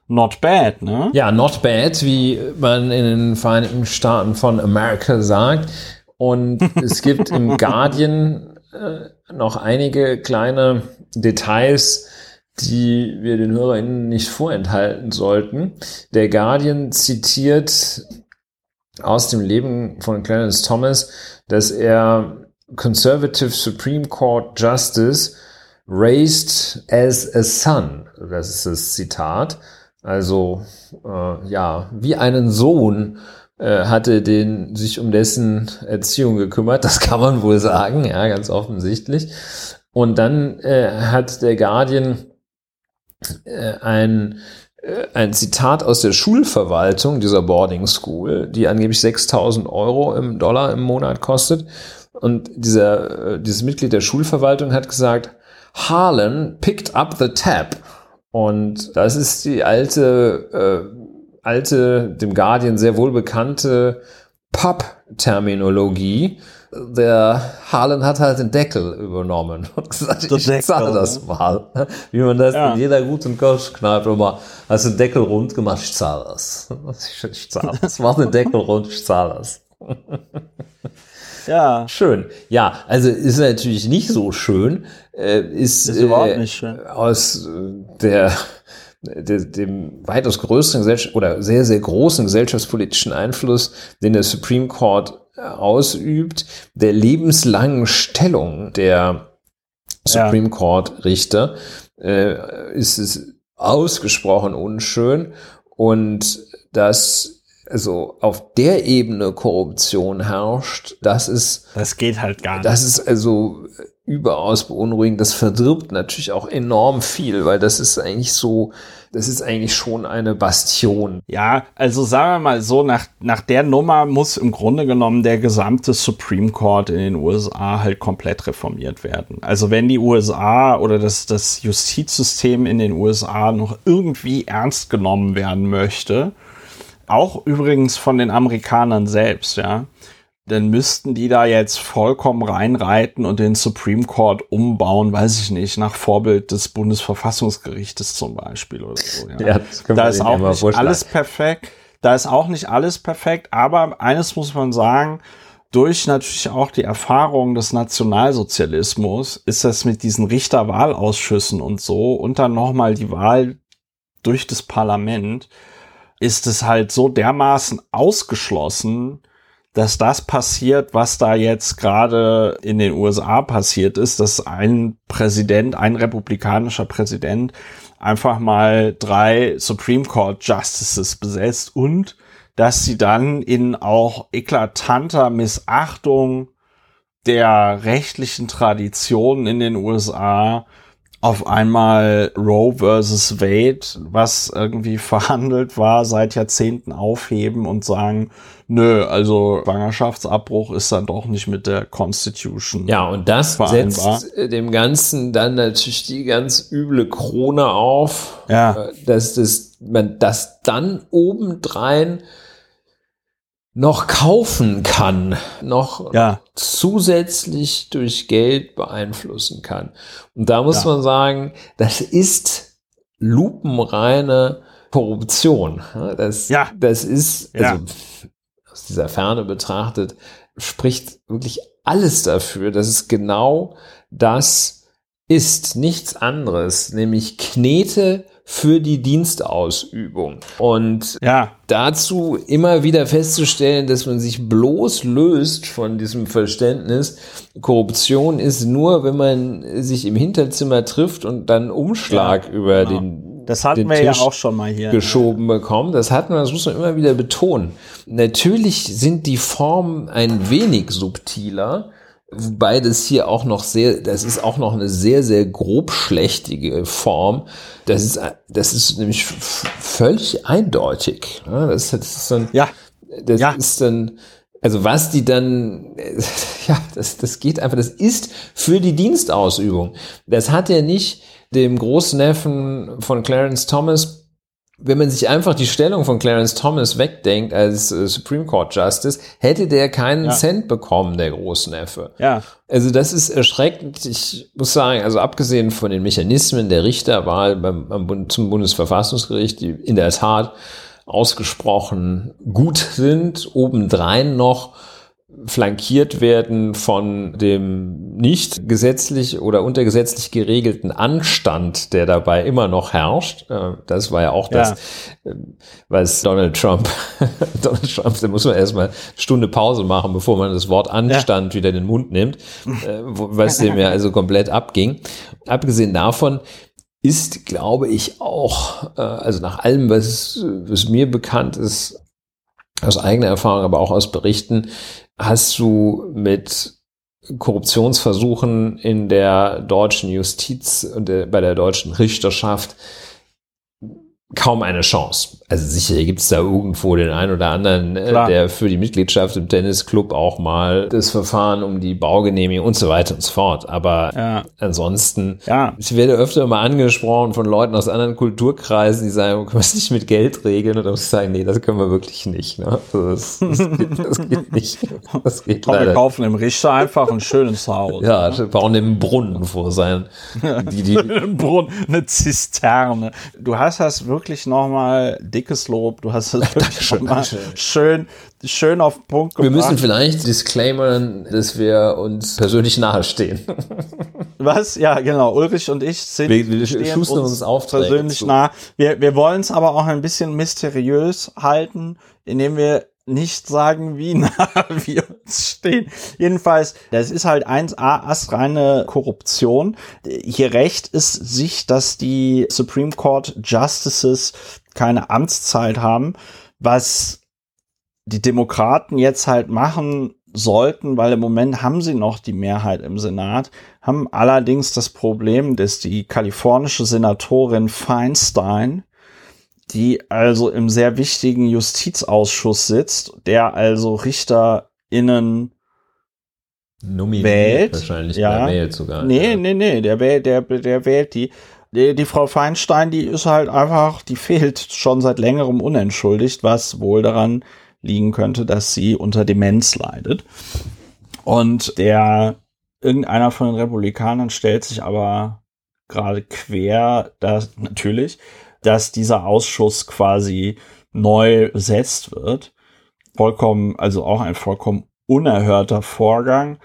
not bad, ne? Ja, not bad, wie man in den Vereinigten Staaten von Amerika sagt. Und es gibt im Guardian äh, noch einige kleine Details, die wir den HörerInnen nicht vorenthalten sollten. Der Guardian zitiert aus dem Leben von Clarence Thomas, dass er Conservative Supreme Court Justice raised as a son. Das ist das Zitat. Also, äh, ja, wie einen Sohn hatte den, sich um dessen Erziehung gekümmert, das kann man wohl sagen, ja, ganz offensichtlich. Und dann äh, hat der Guardian äh, ein, äh, ein Zitat aus der Schulverwaltung dieser Boarding School, die angeblich 6000 Euro im Dollar im Monat kostet. Und dieser, äh, dieses Mitglied der Schulverwaltung hat gesagt, Harlan picked up the tab. Und das ist die alte, äh, alte, dem Guardian sehr wohl bekannte Pub-Terminologie. Der Harlan hat halt den Deckel übernommen und gesagt, Der ich Deckel, zahle das ne? mal. Wie man das Ja. in jeder guten Kirschkneipe immer, hast den Deckel rund gemacht, ich zahle das. Ich, ich zahle das. Mach den Deckel rund, ich zahle das. Ja, Schön. Ja, also ist natürlich nicht so schön. Äh, ist Ist überhaupt nicht schön. aus äh, der dem weitaus größeren Gesellschaft oder sehr, sehr großen gesellschaftspolitischen Einfluss, den der Supreme Court äh, ausübt, der lebenslangen Stellung der Supreme Court Richter, äh, ist es ausgesprochen unschön und dass also auf der Ebene Korruption herrscht, das ist das geht halt gar nicht. das ist also überaus beunruhigend. Das verdirbt natürlich auch enorm viel, weil das ist eigentlich so, das ist eigentlich schon eine Bastion. Ja, also sagen wir mal so, nach, nach der Nummer muss im Grunde genommen der gesamte Supreme Court in den USA halt komplett reformiert werden. Also wenn die USA oder das, das Justizsystem in den USA noch irgendwie ernst genommen werden möchte, auch übrigens von den Amerikanern selbst, ja, dann müssten die da jetzt vollkommen reinreiten und den Supreme Court umbauen, weiß ich nicht, nach Vorbild des Bundesverfassungsgerichtes zum Beispiel oder so. Ja. Ja, das da ist auch nicht alles perfekt. Da ist auch nicht alles perfekt, aber eines muss man sagen, durch natürlich auch die Erfahrung des Nationalsozialismus ist das mit diesen Richterwahlausschüssen und so und dann nochmal die Wahl durch das Parlament, ist es halt so dermaßen ausgeschlossen, dass das passiert, was da jetzt gerade in den USA passiert ist, dass ein Präsident, ein republikanischer Präsident einfach mal drei Supreme Court Justices besetzt und dass sie dann in auch eklatanter Missachtung der rechtlichen Tradition in den USA auf einmal Roe versus Wade, was irgendwie verhandelt war, seit Jahrzehnten aufheben und sagen, nö, also Schwangerschaftsabbruch ist dann doch nicht mit der Constitution. Ja, und das Vereinbar. setzt äh, dem Ganzen dann natürlich die ganz üble Krone auf, Ja. äh, dass das, man das dann obendrein noch kaufen kann, noch Ja. zusätzlich durch Geld beeinflussen kann. Und da muss Ja. man sagen, das ist lupenreine Korruption. Das, Ja. das ist, also aus dieser Ferne betrachtet, spricht wirklich alles dafür, dass es genau das ist, nichts anderes, nämlich Knete für die Dienstausübung. Und Ja. dazu immer wieder festzustellen, dass man sich bloß löst von diesem Verständnis, Korruption ist nur, wenn man sich im Hinterzimmer trifft und dann Umschlag Ja, über genau. den, Das hatten wir ja Tisch auch schon mal hier. geschoben bekommen. Das hat man, das muss man immer wieder betonen. Natürlich sind die Formen ein wenig subtiler, wobei das hier auch noch sehr, das ist auch noch eine sehr, sehr grobschlächtige Form. Das ist, das ist nämlich völlig eindeutig. Das, das ist dann, Ja. das Ja. ist dann, also was die dann, ja, das, das geht einfach, das ist für die Dienstausübung. Das hat ja nicht dem Großneffen von Clarence Thomas, wenn man sich einfach die Stellung von Clarence Thomas wegdenkt als äh, Supreme Court Justice, hätte der keinen Ja. Cent bekommen, der Großneffe. Ja. Also das ist erschreckend. Ich muss sagen, also abgesehen von den Mechanismen der Richterwahl beim, beim zum Bundesverfassungsgericht, die in der Tat ausgesprochen gut sind, obendrein noch flankiert werden von dem nicht gesetzlich oder untergesetzlich geregelten Anstand, der dabei immer noch herrscht. Äh, Das war ja auch Ja. das, äh, was Donald Trump, Donald Trump, da muss man erstmal eine Stunde Pause machen, bevor man das Wort Anstand wieder in den Mund nimmt, äh, was dem ja also komplett abging. Abgesehen davon ist, glaube ich, auch, also nach allem, was, was mir bekannt ist, aus eigener Erfahrung, aber auch aus Berichten, hast du mit Korruptionsversuchen in der deutschen Justiz und bei der deutschen Richterschaft kaum eine Chance. Also sicher gibt es da irgendwo den einen oder anderen, äh, der für die Mitgliedschaft im Tennisclub auch mal das Verfahren um die Baugenehmigung und so weiter und so fort. Aber ja. ansonsten, ja. ich werde öfter mal angesprochen von Leuten aus anderen Kulturkreisen, die sagen, können wir es nicht mit Geld regeln? Und da muss ich sagen, nee, das können wir wirklich nicht. Ne? Das, das, geht, das geht nicht. Das geht Komm, leider. Wir kaufen im Richter einfach ein schönes Haus. Ja, ne? bauen den Brunnen vor sein. Die, die, Brunnen, eine Zisterne. Du hast das wirklich nochmal dickes Lob. Du hast ja, wirklich nochmal schön, schön auf den Punkt gebracht. Wir müssen vielleicht disclaimern, dass wir uns persönlich nahestehen. Was? Ja, genau. Ulrich und ich sind wir, wir uns, uns persönlich zu. nah. Wir, wir wollen es aber auch ein bisschen mysteriös halten, indem wir nicht sagen, wie nah wir stehen. Jedenfalls, das ist halt 1a astreine Korruption. Hier recht ist sich, dass die Supreme Court Justices keine Amtszeit haben, was die Demokraten jetzt halt machen sollten, weil im Moment haben sie noch die Mehrheit im Senat, haben allerdings das Problem, dass die kalifornische Senatorin Feinstein die also im sehr wichtigen Justizausschuss sitzt, der also RichterInnen Nominiert wählt. Wahrscheinlich, ja. wählt sogar. Nee, ja. nee, nee, der wählt, der, der wählt die. die. Die Frau Feinstein, die ist halt einfach, die fehlt schon seit längerem unentschuldigt, was wohl daran liegen könnte, dass sie unter Demenz leidet. Und der, irgendeiner von den Republikanern stellt sich aber gerade quer, das natürlich, dass dieser Ausschuss quasi neu besetzt wird. Vollkommen, also auch ein vollkommen unerhörter Vorgang.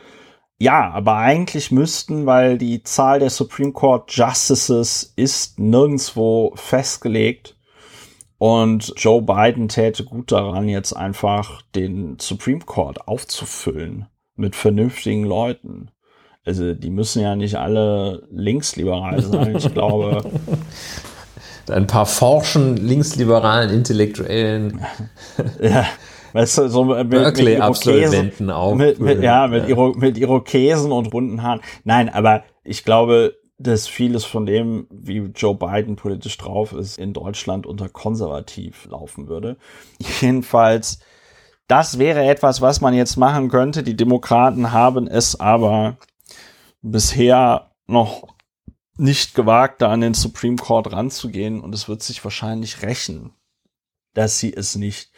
Ja, aber eigentlich müssten, weil die Zahl der Supreme Court Justices ist nirgendwo festgelegt. Und Joe Biden täte gut daran, jetzt einfach den Supreme Court aufzufüllen mit vernünftigen Leuten. Also die müssen ja nicht alle linksliberal sein. Ich glaube, ein paar forschen, linksliberalen Intellektuellen. ja. Weißt du, so mit, Berkeley-Absolventen auch. Mit, mit, ja, mit, ja. Iro, mit Irokesen und runden Haaren. Nein, aber ich glaube, dass vieles von dem, wie Joe Biden politisch drauf ist, in Deutschland unter konservativ laufen würde. Jedenfalls, das wäre etwas, was man jetzt machen könnte. Die Demokraten haben es aber bisher noch nicht gewagt, da an den Supreme Court ranzugehen und es wird sich wahrscheinlich rächen, dass sie es nicht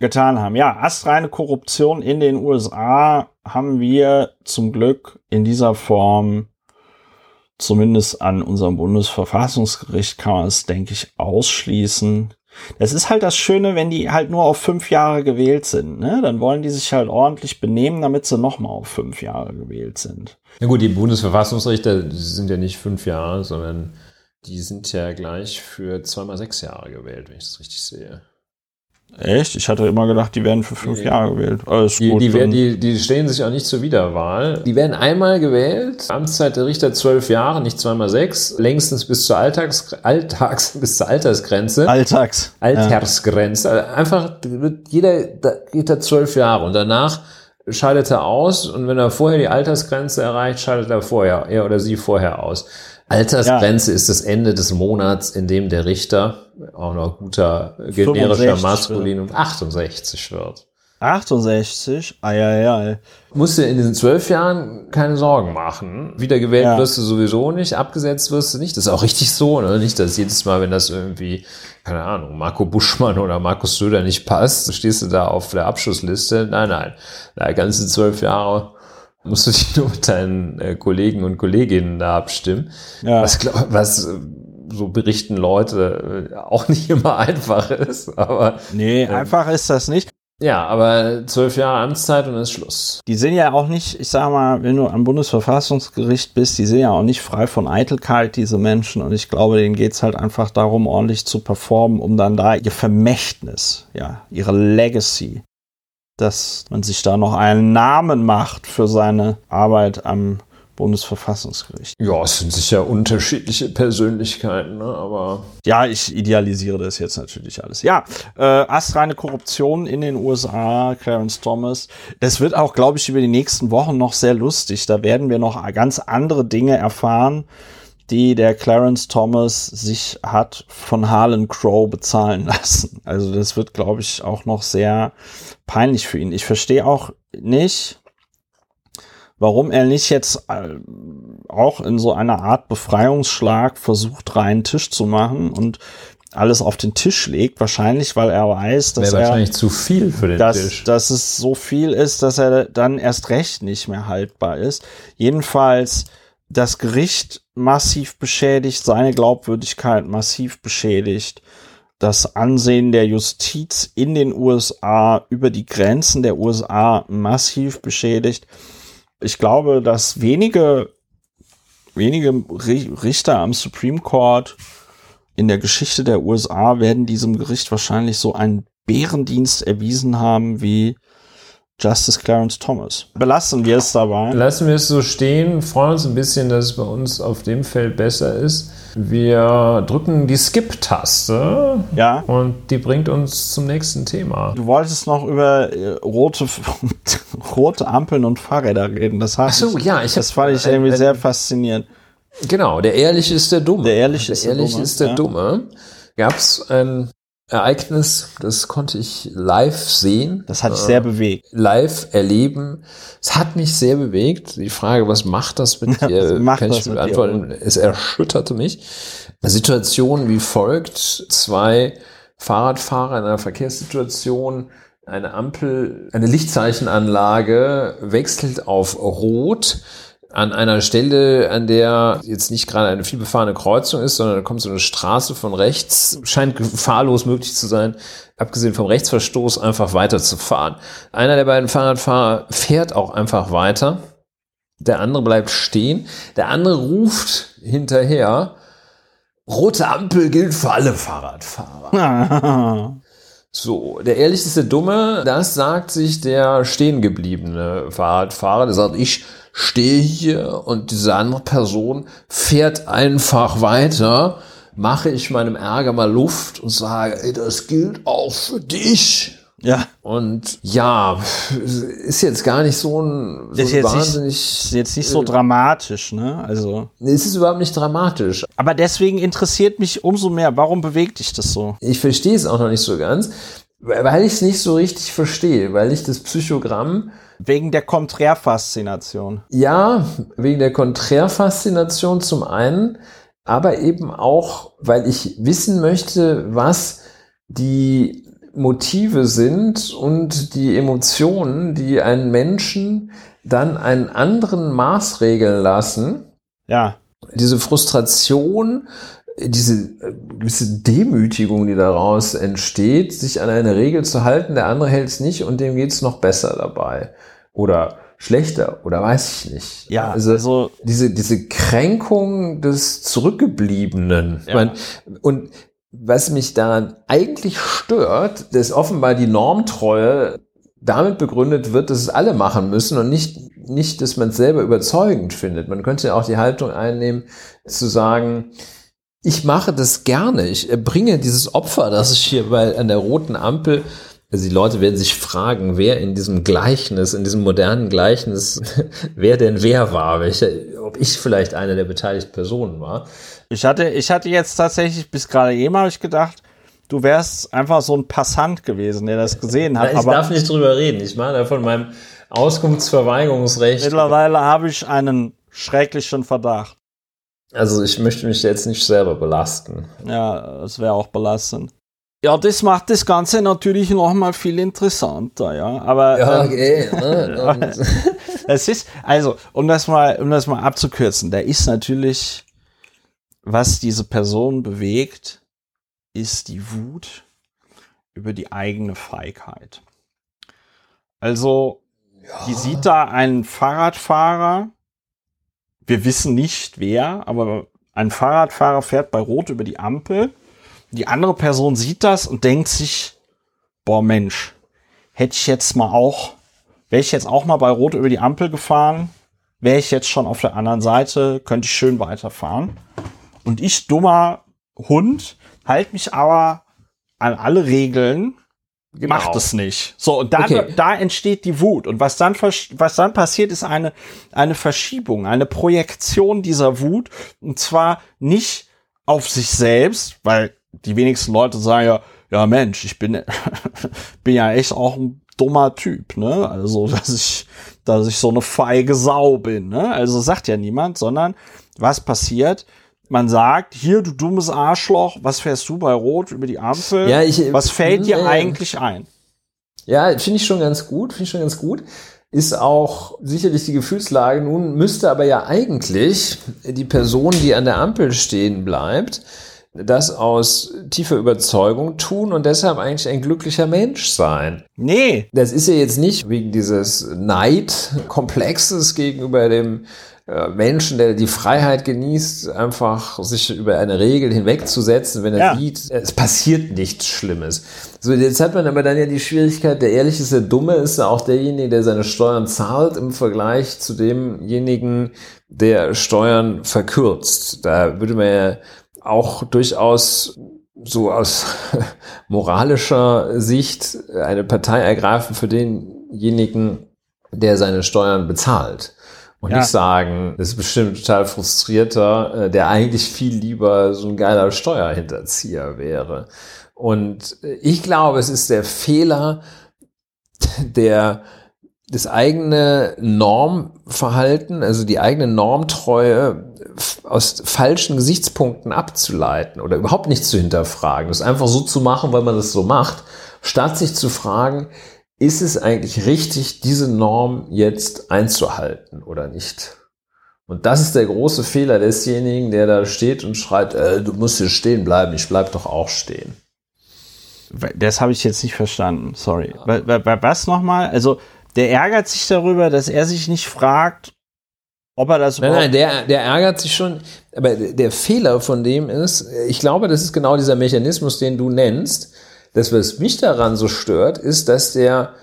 getan haben. Ja, astreine Korruption in den USA haben wir zum Glück in dieser Form zumindest an unserem Bundesverfassungsgericht kann man es, denke ich, ausschließen. Das ist halt das Schöne, wenn die halt nur auf fünf Jahre gewählt sind. Ne? Dann wollen die sich halt ordentlich benehmen, damit sie nochmal auf fünf Jahre gewählt sind. Ja gut, die Bundesverfassungsrichter sind ja nicht fünf Jahre, sondern die sind ja gleich für zweimal sechs Jahre gewählt, wenn ich das richtig sehe. Echt? Ich hatte immer gedacht, die werden für fünf nee. Jahre gewählt. Alles die, gut, die, werden, die, die stehen sich auch nicht zur Wiederwahl. Die werden einmal gewählt. Amtszeit der Richter zwölf Jahre, nicht zweimal sechs. Längstens bis zur Alltags, Alltags, bis zur Altersgrenze. Alltags. Altersgrenze. Ja. Einfach, jeder da geht da zwölf Jahre und danach scheidet er aus und wenn er vorher die Altersgrenze erreicht, scheidet er vorher, er oder sie vorher aus. Altersgrenze ja. ist das Ende des Monats, in dem der Richter, auch noch guter generischer Maskulinum, 68 wird. 68? Eieiei. Musst du in diesen zwölf Jahren keine Sorgen machen. Wiedergewählt ja. wirst du sowieso nicht, abgesetzt wirst du nicht. Das ist auch richtig so, ne? Nicht, dass jedes Mal, wenn das irgendwie, keine Ahnung, Marco Buschmann oder Markus Söder nicht passt, stehst du da auf der Abschlussliste. Nein, nein. Da ganze zwölf Jahre musst du dich nur mit deinen äh, Kollegen und Kolleginnen da abstimmen. Ja. Was, glaub, was äh, so berichten Leute äh, auch nicht immer einfach ist. Aber nee, ähm, einfach ist das nicht. Ja, aber zwölf Jahre Amtszeit und ist Schluss. Die sind ja auch nicht, ich sag mal, wenn du am Bundesverfassungsgericht bist, die sind ja auch nicht frei von Eitelkeit, diese Menschen. Und ich glaube, denen geht's halt einfach darum, ordentlich zu performen, um dann da ihr Vermächtnis, ja, ihre Legacy dass man sich da noch einen Namen macht für seine Arbeit am Bundesverfassungsgericht. Ja, es sind sicher unterschiedliche Persönlichkeiten, ne? aber. Ja, ich idealisiere das jetzt natürlich alles. Ja, äh, astreine Korruption in den USA, Clarence Thomas. Das wird auch, glaube ich, über die nächsten Wochen noch sehr lustig. Da werden wir noch ganz andere Dinge erfahren, die der Clarence Thomas sich hat von Harlan Crow bezahlen lassen. Also das wird, glaube ich, auch noch sehr peinlich für ihn. Ich verstehe auch nicht, warum er nicht jetzt äh, auch in so einer Art Befreiungsschlag versucht, reinen Tisch zu machen und alles auf den Tisch legt. Wahrscheinlich, weil er weiß, dass Wäre er wahrscheinlich zu viel für den dass, Tisch. dass es so viel ist, dass er dann erst recht nicht mehr haltbar ist. Jedenfalls das Gericht massiv beschädigt, seine Glaubwürdigkeit massiv beschädigt, das Ansehen der Justiz in den USA über die Grenzen der USA massiv beschädigt. Ich glaube, dass wenige, wenige Ri- Richter am Supreme Court in der Geschichte der USA werden diesem Gericht wahrscheinlich so einen Bärendienst erwiesen haben wie Justice Clarence Thomas. Belassen wir es dabei. Lassen wir es so stehen, freuen uns ein bisschen, dass es bei uns auf dem Feld besser ist. Wir drücken die Skip-Taste Ja. und die bringt uns zum nächsten Thema. Du wolltest noch über äh, rote, rote Ampeln und Fahrräder reden. Das, Ach so, ja, ich das fand ich irgendwie ein- sehr faszinierend. Genau, der Ehrliche ist der Dumme. Der Ehrliche ist der Ehrliche Dumme, ist der ja. Dumme. Gab es ein Ereignis, das konnte ich live sehen. Das hat dich sehr bewegt. live erleben. Es hat mich sehr bewegt. Die Frage, was macht das mit Was dir, macht kann das ich mit dir? beantworten. Es erschütterte mich. Situation wie folgt. Zwei Fahrradfahrer in einer Verkehrssituation. Eine Ampel, eine Lichtzeichenanlage wechselt auf Rot an einer Stelle, an der jetzt nicht gerade eine vielbefahrene Kreuzung ist, sondern da kommt so eine Straße von rechts, scheint gefahrlos möglich zu sein, abgesehen vom Rechtsverstoß einfach weiterzufahren. Einer der beiden Fahrradfahrer fährt auch einfach weiter, der andere bleibt stehen, der andere ruft hinterher, rote Ampel gilt für alle Fahrradfahrer. So, der ehrlich ist der Dumme, das sagt sich der stehengebliebene Fahrradfahrer, der sagt, ich stehe hier und diese andere Person fährt einfach weiter, mache ich meinem Ärger mal Luft und sage, ey, das gilt auch für dich. Ja, Und ja, ist jetzt gar nicht so ein, so ist jetzt nicht, wahnsinnig, ist jetzt nicht so dramatisch, ne? Also, es ist überhaupt nicht dramatisch. aber deswegen interessiert mich umso mehr, warum bewegt dich das so? Ich verstehe es auch noch nicht so ganz, weil ich es nicht so richtig verstehe, weil ich das Psychogramm Wegen der Konträrfaszination. Ja, wegen der Konträrfaszination zum einen, aber eben auch, weil ich wissen möchte, was die Motive sind und die Emotionen, die einen Menschen dann einen anderen maßregeln lassen. Ja, Diese Frustration, diese äh, gewisse Demütigung, die daraus entsteht, sich an eine Regel zu halten, der andere hält es nicht und dem geht's noch besser dabei. Oder schlechter, oder weiß ich nicht. ja, also, also, diese, diese Kränkung des Zurückgebliebenen. Ich Ja. mein, und was mich daran eigentlich stört, dass offenbar die Normtreue damit begründet wird, dass es alle machen müssen und nicht, nicht, dass man es selber überzeugend findet. Man könnte ja auch die Haltung einnehmen, zu sagen, ich mache das gerne. Ich bringe dieses Opfer, das ich hier bei, an der roten Ampel also die Leute werden sich fragen, wer in diesem Gleichnis, in diesem modernen Gleichnis, wer denn wer war, welcher, ob ich vielleicht eine der beteiligten Personen war. ich hatte, ich hatte jetzt tatsächlich bis gerade eben habe ich gedacht, du wärst einfach so ein Passant gewesen, der das gesehen hat. ich aber darf nicht drüber reden. Ich meine von meinem Auskunftsverweigerungsrecht. mittlerweile habe ich einen schrecklichen Verdacht. Also ich möchte mich jetzt nicht selber belasten. Ja, das wäre auch belastend. Ja, das macht das Ganze natürlich noch mal viel interessanter, ja. Aber ähm, okay. ne? es ist, also, um das mal, um das mal abzukürzen, da ist natürlich, was diese Person bewegt, ist die Wut über die eigene Feigheit. Also, die sieht da einen Fahrradfahrer, wir wissen nicht wer, aber ein Fahrradfahrer fährt bei Rot über die Ampel. Die andere Person sieht das und denkt sich, boah Mensch, hätte ich jetzt mal auch, wäre ich jetzt auch mal bei Rot über die Ampel gefahren, wäre ich jetzt schon auf der anderen Seite, könnte ich schön weiterfahren. Und ich, dummer Hund, halt mich aber an alle Regeln, Genau. macht es nicht. So, und da, Okay. da entsteht die Wut. Und was dann, was dann passiert, ist eine, eine Verschiebung, eine Projektion dieser Wut. Und zwar nicht auf sich selbst, weil die wenigsten Leute sagen ja, ja Mensch, ich bin, bin ja echt auch ein dummer Typ, ne? Also, dass ich, dass ich so eine feige Sau bin, ne? Also sagt ja niemand, sondern was passiert? Man sagt, hier, du dummes Arschloch, was fährst du bei Rot über die Ampel? Ja, ich- was fällt dir äh, eigentlich ein? Ja, finde ich schon ganz gut, finde ich schon ganz gut. Ist auch sicherlich die Gefühlslage. Nun müsste aber ja eigentlich die Person, die an der Ampel stehen bleibt, das aus tiefer Überzeugung tun und deshalb eigentlich ein glücklicher Mensch sein. Nee, Das ist ja jetzt nicht wegen dieses Neidkomplexes gegenüber dem äh, Menschen, der die Freiheit genießt, einfach sich über eine Regel hinwegzusetzen, wenn er Ja. sieht, es passiert nichts Schlimmes. So, jetzt hat man aber dann ja die Schwierigkeit, der Ehrliche ist der Dumme, ist ja auch derjenige, der seine Steuern zahlt im Vergleich zu demjenigen, der Steuern verkürzt. Da würde man ja auch durchaus so aus moralischer Sicht eine Partei ergreifen für denjenigen, der seine Steuern bezahlt. Und Ja. nicht sagen, das ist bestimmt total frustrierter, äh, der eigentlich viel lieber so ein geiler Steuerhinterzieher wäre. Und ich glaube, es ist der Fehler, der das eigene Normverhalten, also die eigene Normtreue aus falschen Gesichtspunkten abzuleiten oder überhaupt nicht zu hinterfragen, das einfach so zu machen, weil man das so macht, statt sich zu fragen, ist es eigentlich richtig, diese Norm jetzt einzuhalten oder nicht? Und das ist der große Fehler desjenigen, der da steht und schreit, äh, du musst hier stehen bleiben, ich bleib doch auch stehen. das habe ich jetzt nicht verstanden. Sorry. Wa- Was nochmal? Also, der ärgert sich darüber, dass er sich nicht fragt, ob er das Nein, nein, der, der ärgert sich schon. Aber der Fehler von dem ist, ich glaube, das ist genau dieser Mechanismus, den du nennst. Das, was mich daran so stört, ist, dass der,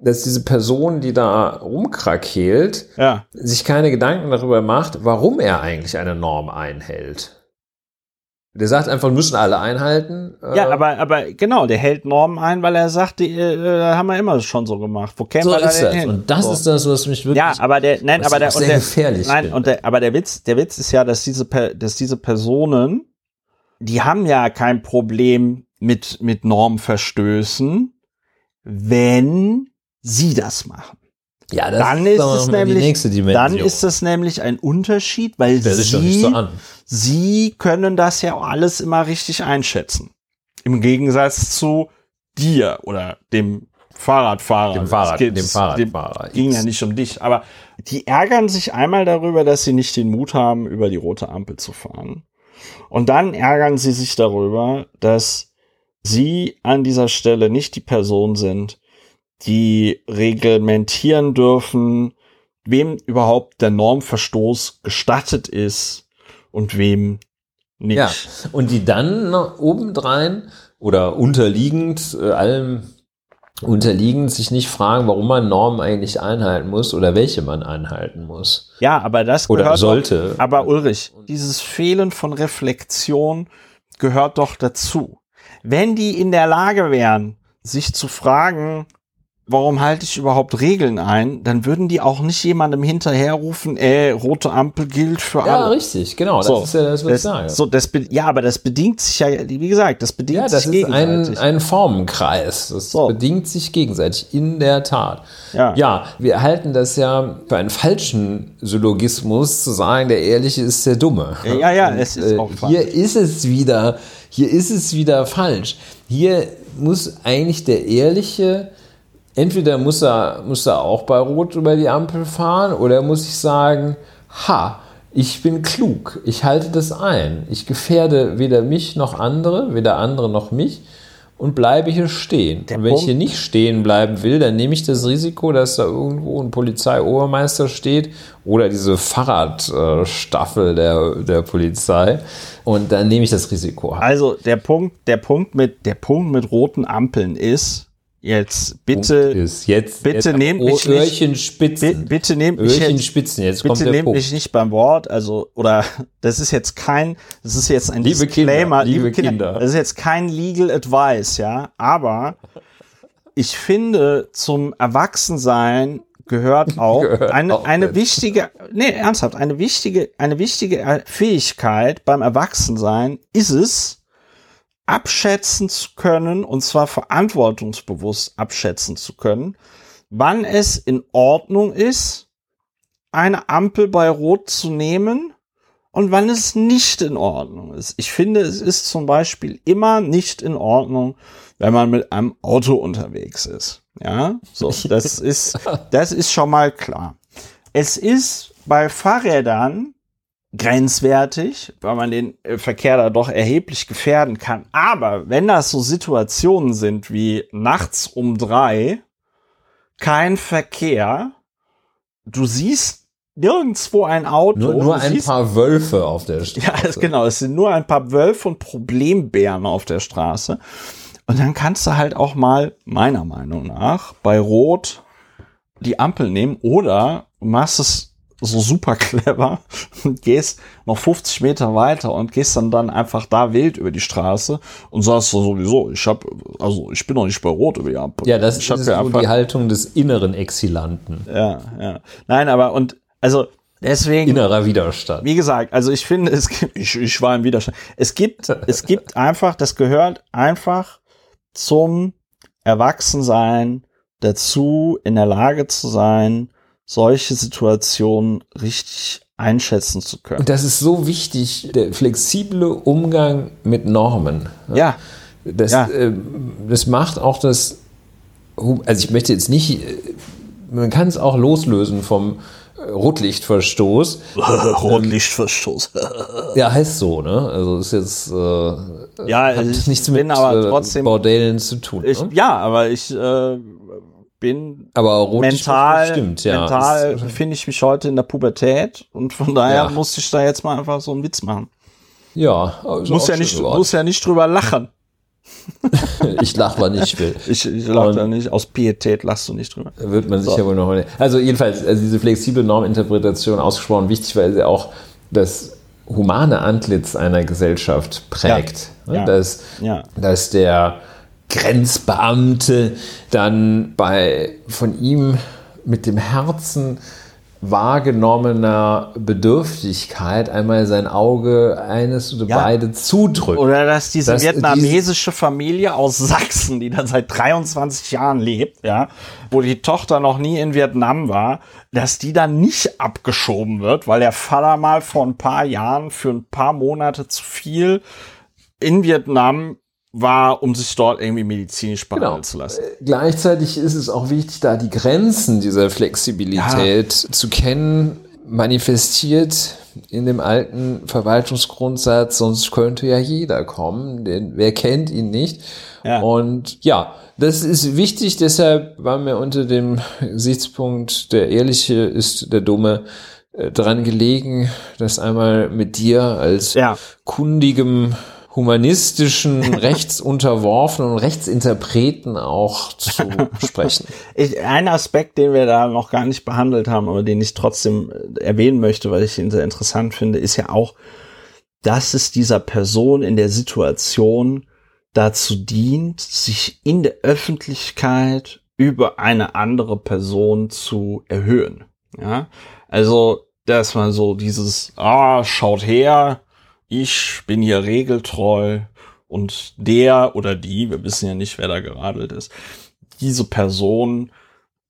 dass diese Person, die da rumkrakeelt, Ja. sich keine Gedanken darüber macht, warum er eigentlich eine Norm einhält. Der sagt einfach, müssen alle einhalten. äh, Ja, aber, aber genau, der hält Normen ein, weil er sagt, die äh, haben wir immer schon so gemacht. Wo kämen so wir da ist denn das. hin? Und das so. ist das, was mich wirklich. Ja, aber der, nein, aber der, sehr der gefährlich nein, finde. und der, aber der Witz, der Witz ist ja, dass diese, dass diese Personen, die haben ja kein Problem mit, mit Normverstößen, wenn sie das machen. Ja, das Dann ist wir es nämlich, dann ist es nämlich ein Unterschied, weil sie, so an. sie können das ja alles immer richtig einschätzen. Im Gegensatz zu dir oder dem Fahrradfahrer. Dem Fahrrad, dem Fahrradfahrer. ging ja nicht um dich, aber die ärgern sich einmal darüber, dass sie nicht den Mut haben, über die rote Ampel zu fahren. Und dann ärgern sie sich darüber, dass sie an dieser Stelle nicht die Person sind, die reglementieren dürfen, wem überhaupt der Normverstoß gestattet ist und wem nicht. Ja, und die dann obendrein oder unterliegend, äh, allem unterliegend sich nicht fragen, warum man Normen eigentlich einhalten muss oder welche man einhalten muss. Ja, aber das Oder gehört doch- sollte. Aber Ulrich, dieses Fehlen von Reflexion gehört doch dazu. Wenn die in der Lage wären, sich zu fragen, warum halte ich überhaupt Regeln ein, dann würden die auch nicht jemandem hinterherrufen, äh, rote Ampel gilt für Ja, alle. richtig, genau. Das So, ist ja das, was ich Das, sage. so, das, ja, aber das bedingt sich ja, wie gesagt, das bedingt ja, das sich ist ein, gegenseitig. ein Formenkreis. Das So. bedingt sich gegenseitig, in der Tat. Ja. ja, wir halten das ja für einen falschen Syllogismus, zu sagen, der Ehrliche ist der Dumme. ja, ja, es ist Äh, auch hier falsch. ist es wieder, hier ist es wieder falsch. Hier muss eigentlich der Ehrliche, entweder muss er, muss er auch bei Rot über die Ampel fahren oder muss ich sagen, ha, ich bin klug, ich halte das ein. Ich gefährde weder mich noch andere, weder andere noch mich und bleibe hier stehen. und wenn ich Punkt- hier nicht stehen bleiben will, dann nehme ich das Risiko, dass da irgendwo ein Polizeiobermeister steht oder diese Fahrradstaffel der, der Polizei und dann nehme ich das Risiko. Also der Punkt, der Punkt mit, der Punkt mit roten Ampeln ist, jetzt bitte, ist jetzt, bitte jetzt nehmt mich nicht- Öhrchenspitzen. bi- bitte nehmt mich jetzt, jetzt bitte nehmt Punkt. mich nicht beim Wort, also oder das ist jetzt kein, das ist jetzt ein Liebe Disclaimer, Kinder, liebe Kinder. das ist jetzt kein Legal Advice, ja, aber ich finde, zum Erwachsensein gehört auch Gehört eine, auch eine mit. wichtige, nee, ernsthaft, eine wichtige, eine wichtige Fähigkeit beim Erwachsensein ist es, abschätzen zu können, und zwar verantwortungsbewusst abschätzen zu können, wann es in Ordnung ist, eine Ampel bei Rot zu nehmen und wann es nicht in Ordnung ist. Ich finde, es ist zum Beispiel immer nicht in Ordnung, wenn man mit einem Auto unterwegs ist. Ja, so, das ist, das ist schon mal klar. Es ist bei Fahrrädern grenzwertig, weil man den äh, Verkehr da doch erheblich gefährden kann. Aber wenn das so Situationen sind wie nachts um drei, kein Verkehr, du siehst nirgendwo ein Auto. Nur, nur ein paar Wölfe auf der Straße. ja, genau. Es sind nur ein paar Wölfe und Problembären auf der Straße. Und dann kannst du halt auch mal, meiner Meinung nach, bei Rot die Ampel nehmen oder du machst es so super clever und gehst noch 50 Meter weiter und gehst dann dann einfach da wild über die Straße und sagst so sowieso, ich hab, also ich bin noch nicht bei Rot über die Ampel. Ja, das ich ist so einfach, die Haltung des inneren Exilanten. ja, ja. Nein, aber und, also, deswegen. Innerer Widerstand. Wie gesagt, also ich finde, es gibt, ich, ich war im Widerstand. Es gibt, es gibt einfach, das gehört einfach zum Erwachsensein dazu, in der Lage zu sein, solche Situationen richtig einschätzen zu können. Und das ist so wichtig, der flexible Umgang mit Normen. Ja, Das, Ja. äh, das macht auch das, also ich möchte jetzt nicht, äh, man kann es auch loslösen vom äh, Rotlichtverstoß. Rotlichtverstoß. Ja, heißt so, ne? Also ist jetzt äh, ja, hat ich nichts mit aber trotzdem, Bordellen zu tun. ich, ne? ja, aber ich äh, bin Aber mental, stimmt, ja. mental befinde ich mich heute in der Pubertät und von daher Ja. musste ich da jetzt mal einfach so einen Witz machen. ja, Muss ja, nicht, muss ja nicht drüber lachen. ich lache, wann ich will. Ich, ich lach Und- da nicht. Aus Pietät lachst du nicht drüber. Wird man So. sicher wohl noch. Also jedenfalls, also diese flexible Norminterpretation ausgesprochen wichtig, weil sie auch das humane Antlitz einer Gesellschaft prägt. Ja. Ne? Ja. Dass, Ja. dass der Grenzbeamte dann bei von ihm mit dem Herzen wahrgenommener Bedürftigkeit einmal sein Auge eines oder Ja. beide zudrückt. Oder dass diese Das- vietnamesische Familie aus Sachsen, die da seit 23 Jahren lebt, ja, wo die Tochter noch nie in Vietnam war, dass die dann nicht abgeschoben wird, weil der Vater mal vor ein paar Jahren für ein paar Monate zu viel in Vietnam war, um sich dort irgendwie medizinisch behandeln Genau. zu lassen. Gleichzeitig ist es auch wichtig, da die Grenzen dieser Flexibilität zu kennen, manifestiert in dem alten Verwaltungsgrundsatz, sonst könnte ja jeder kommen, denn wer kennt ihn nicht? Ja. Und ja, das ist wichtig, deshalb war mir unter dem Gesichtspunkt, der Ehrliche ist der Dumme, äh, dran gelegen, das einmal mit dir als Ja. kundigem humanistischen, rechtsunterworfenen und Rechtsinterpreten auch zu sprechen. Ich, ein Aspekt, den wir da noch gar nicht behandelt haben, aber den ich trotzdem äh, erwähnen möchte, weil ich ihn sehr interessant finde, ist ja auch, dass es dieser Person in der Situation dazu dient, sich in der Öffentlichkeit über eine andere Person zu erhöhen. Ja, also, dass man so dieses, ah, schaut her, ich bin hier regeltreu und der oder die, wir wissen ja nicht, wer da geradelt ist, diese Person,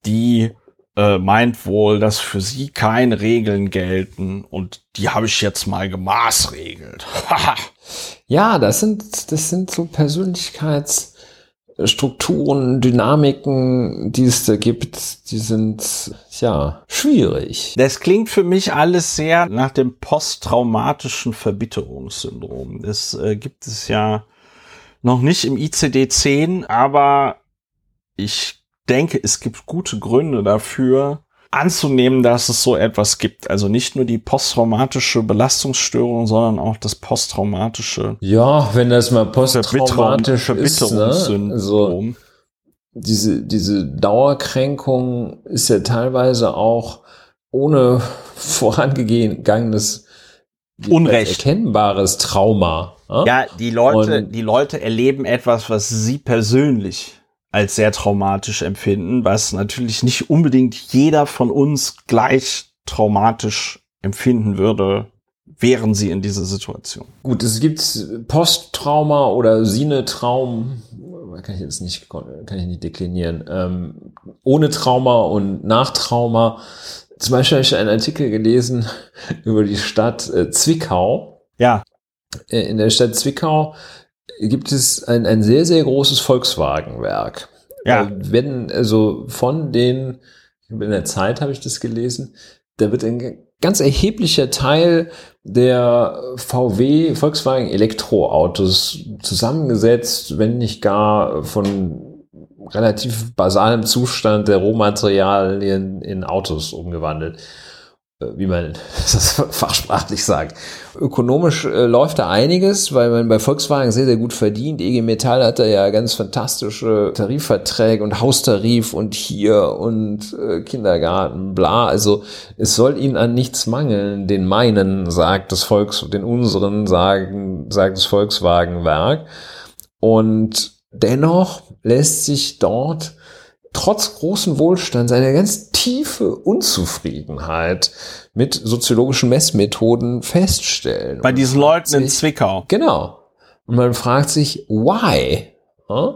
die äh, meint wohl, dass für sie keine Regeln gelten und die habe ich jetzt mal gemaßregelt. Ja, das sind, das sind so Persönlichkeitsstrukturen, Dynamiken, die es da gibt, die sind, ja, schwierig. das klingt für mich alles sehr nach dem posttraumatischen Verbitterungssyndrom. Das äh, gibt es ja noch nicht im ICD-10, aber ich denke, es gibt gute Gründe dafür, anzunehmen, dass es so etwas gibt. Also nicht nur die posttraumatische Belastungsstörung, sondern auch das posttraumatische Ja, wenn das mal Verbitterung, posttraumatisch ist, ne? also Verbitterungssyndrom. diese, diese Dauerkränkung ist ja teilweise auch ohne vorangegangenes Unrecht. erkennbares Trauma. ne? Ja, die Leute, Und- die Leute erleben etwas, was sie persönlich als sehr traumatisch empfinden, was natürlich nicht unbedingt jeder von uns gleich traumatisch empfinden würde, wären sie in dieser Situation. Gut, es gibt Posttrauma oder Sinetraum, kann ich jetzt nicht, kann ich nicht deklinieren, ähm, ohne Trauma und Nachtrauma. Zum Beispiel habe ich einen Artikel gelesen über die Stadt äh, Zwickau. Ja. Äh, in der Stadt Zwickau gibt es ein, ein sehr, sehr großes Volkswagenwerk. Ja. Da werden also von den, in der Zeit habe ich das gelesen, da wird ein ganz erheblicher Teil der VW Volkswagen Elektroautos zusammengesetzt, wenn nicht gar von relativ basalem Zustand der Rohmaterialien in Autos umgewandelt. Äh, wie man das fachsprachlich sagt. Ökonomisch äh, läuft da einiges, weil man bei Volkswagen sehr, sehr gut verdient. EG Metall hat da ja ganz fantastische Tarifverträge und Haustarif und hier und äh, Kindergarten, bla. Also es soll ihnen an nichts mangeln. Den meinen sagt das Volks, den unseren sagen, sagt das Volkswagenwerk. Und dennoch lässt sich dort trotz großen Wohlstands eine ganz tiefe Unzufriedenheit mit soziologischen Messmethoden feststellen. Bei diesen Leuten in Zwickau. Genau. Und man fragt sich, why? Ja?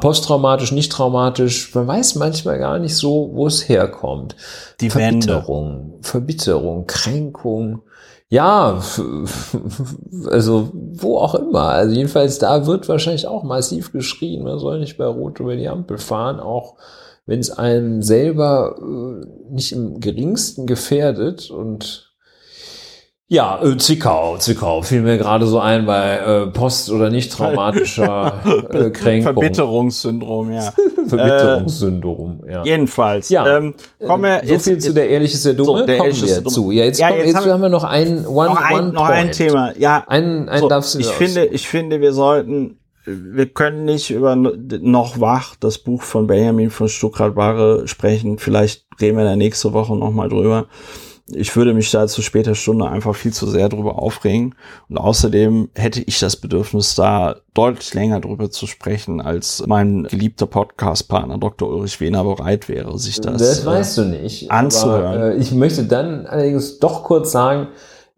Posttraumatisch, nicht traumatisch, man weiß manchmal gar nicht so, wo es herkommt. Die Verbitterung, Wände. Verbitterung, Kränkung, ja, also wo auch immer. Also jedenfalls da wird wahrscheinlich auch massiv geschrien. Man soll nicht bei Rot über die Ampel fahren, auch wenn es einen selber äh, nicht im geringsten gefährdet und ja, äh, Zwickau, Zwickau fiel mir gerade so ein bei äh, post- oder nicht traumatischer äh, Kränkung. Verbitterungssyndrom, ja. Verbitterungssyndrom, ja. Jedenfalls. Ja. Ähm, kommen wir so jetzt, viel zu der Ehrlich ist der Dumme. So, der kommen wir zu. Ja, jetzt, Ja, kommen, jetzt jetzt, haben- wir noch ein One, noch ein, one noch ein Thema. Ja, Einen, einen so, darfst du ich finde, ich finde, wir sollten, wir können nicht über noch wach das Buch von Benjamin von Stuckrad-Barre sprechen. Vielleicht reden wir da nächste Woche noch mal drüber. Ich würde mich da zu später Stunde einfach viel zu sehr drüber aufregen. Und außerdem hätte ich das Bedürfnis, da deutlich länger drüber zu sprechen, als mein geliebter Podcast-Partner Dr. Ulrich Wehner bereit wäre, sich das, Das äh, weißt du nicht. anzuhören. Aber, äh, ich möchte dann allerdings doch kurz sagen,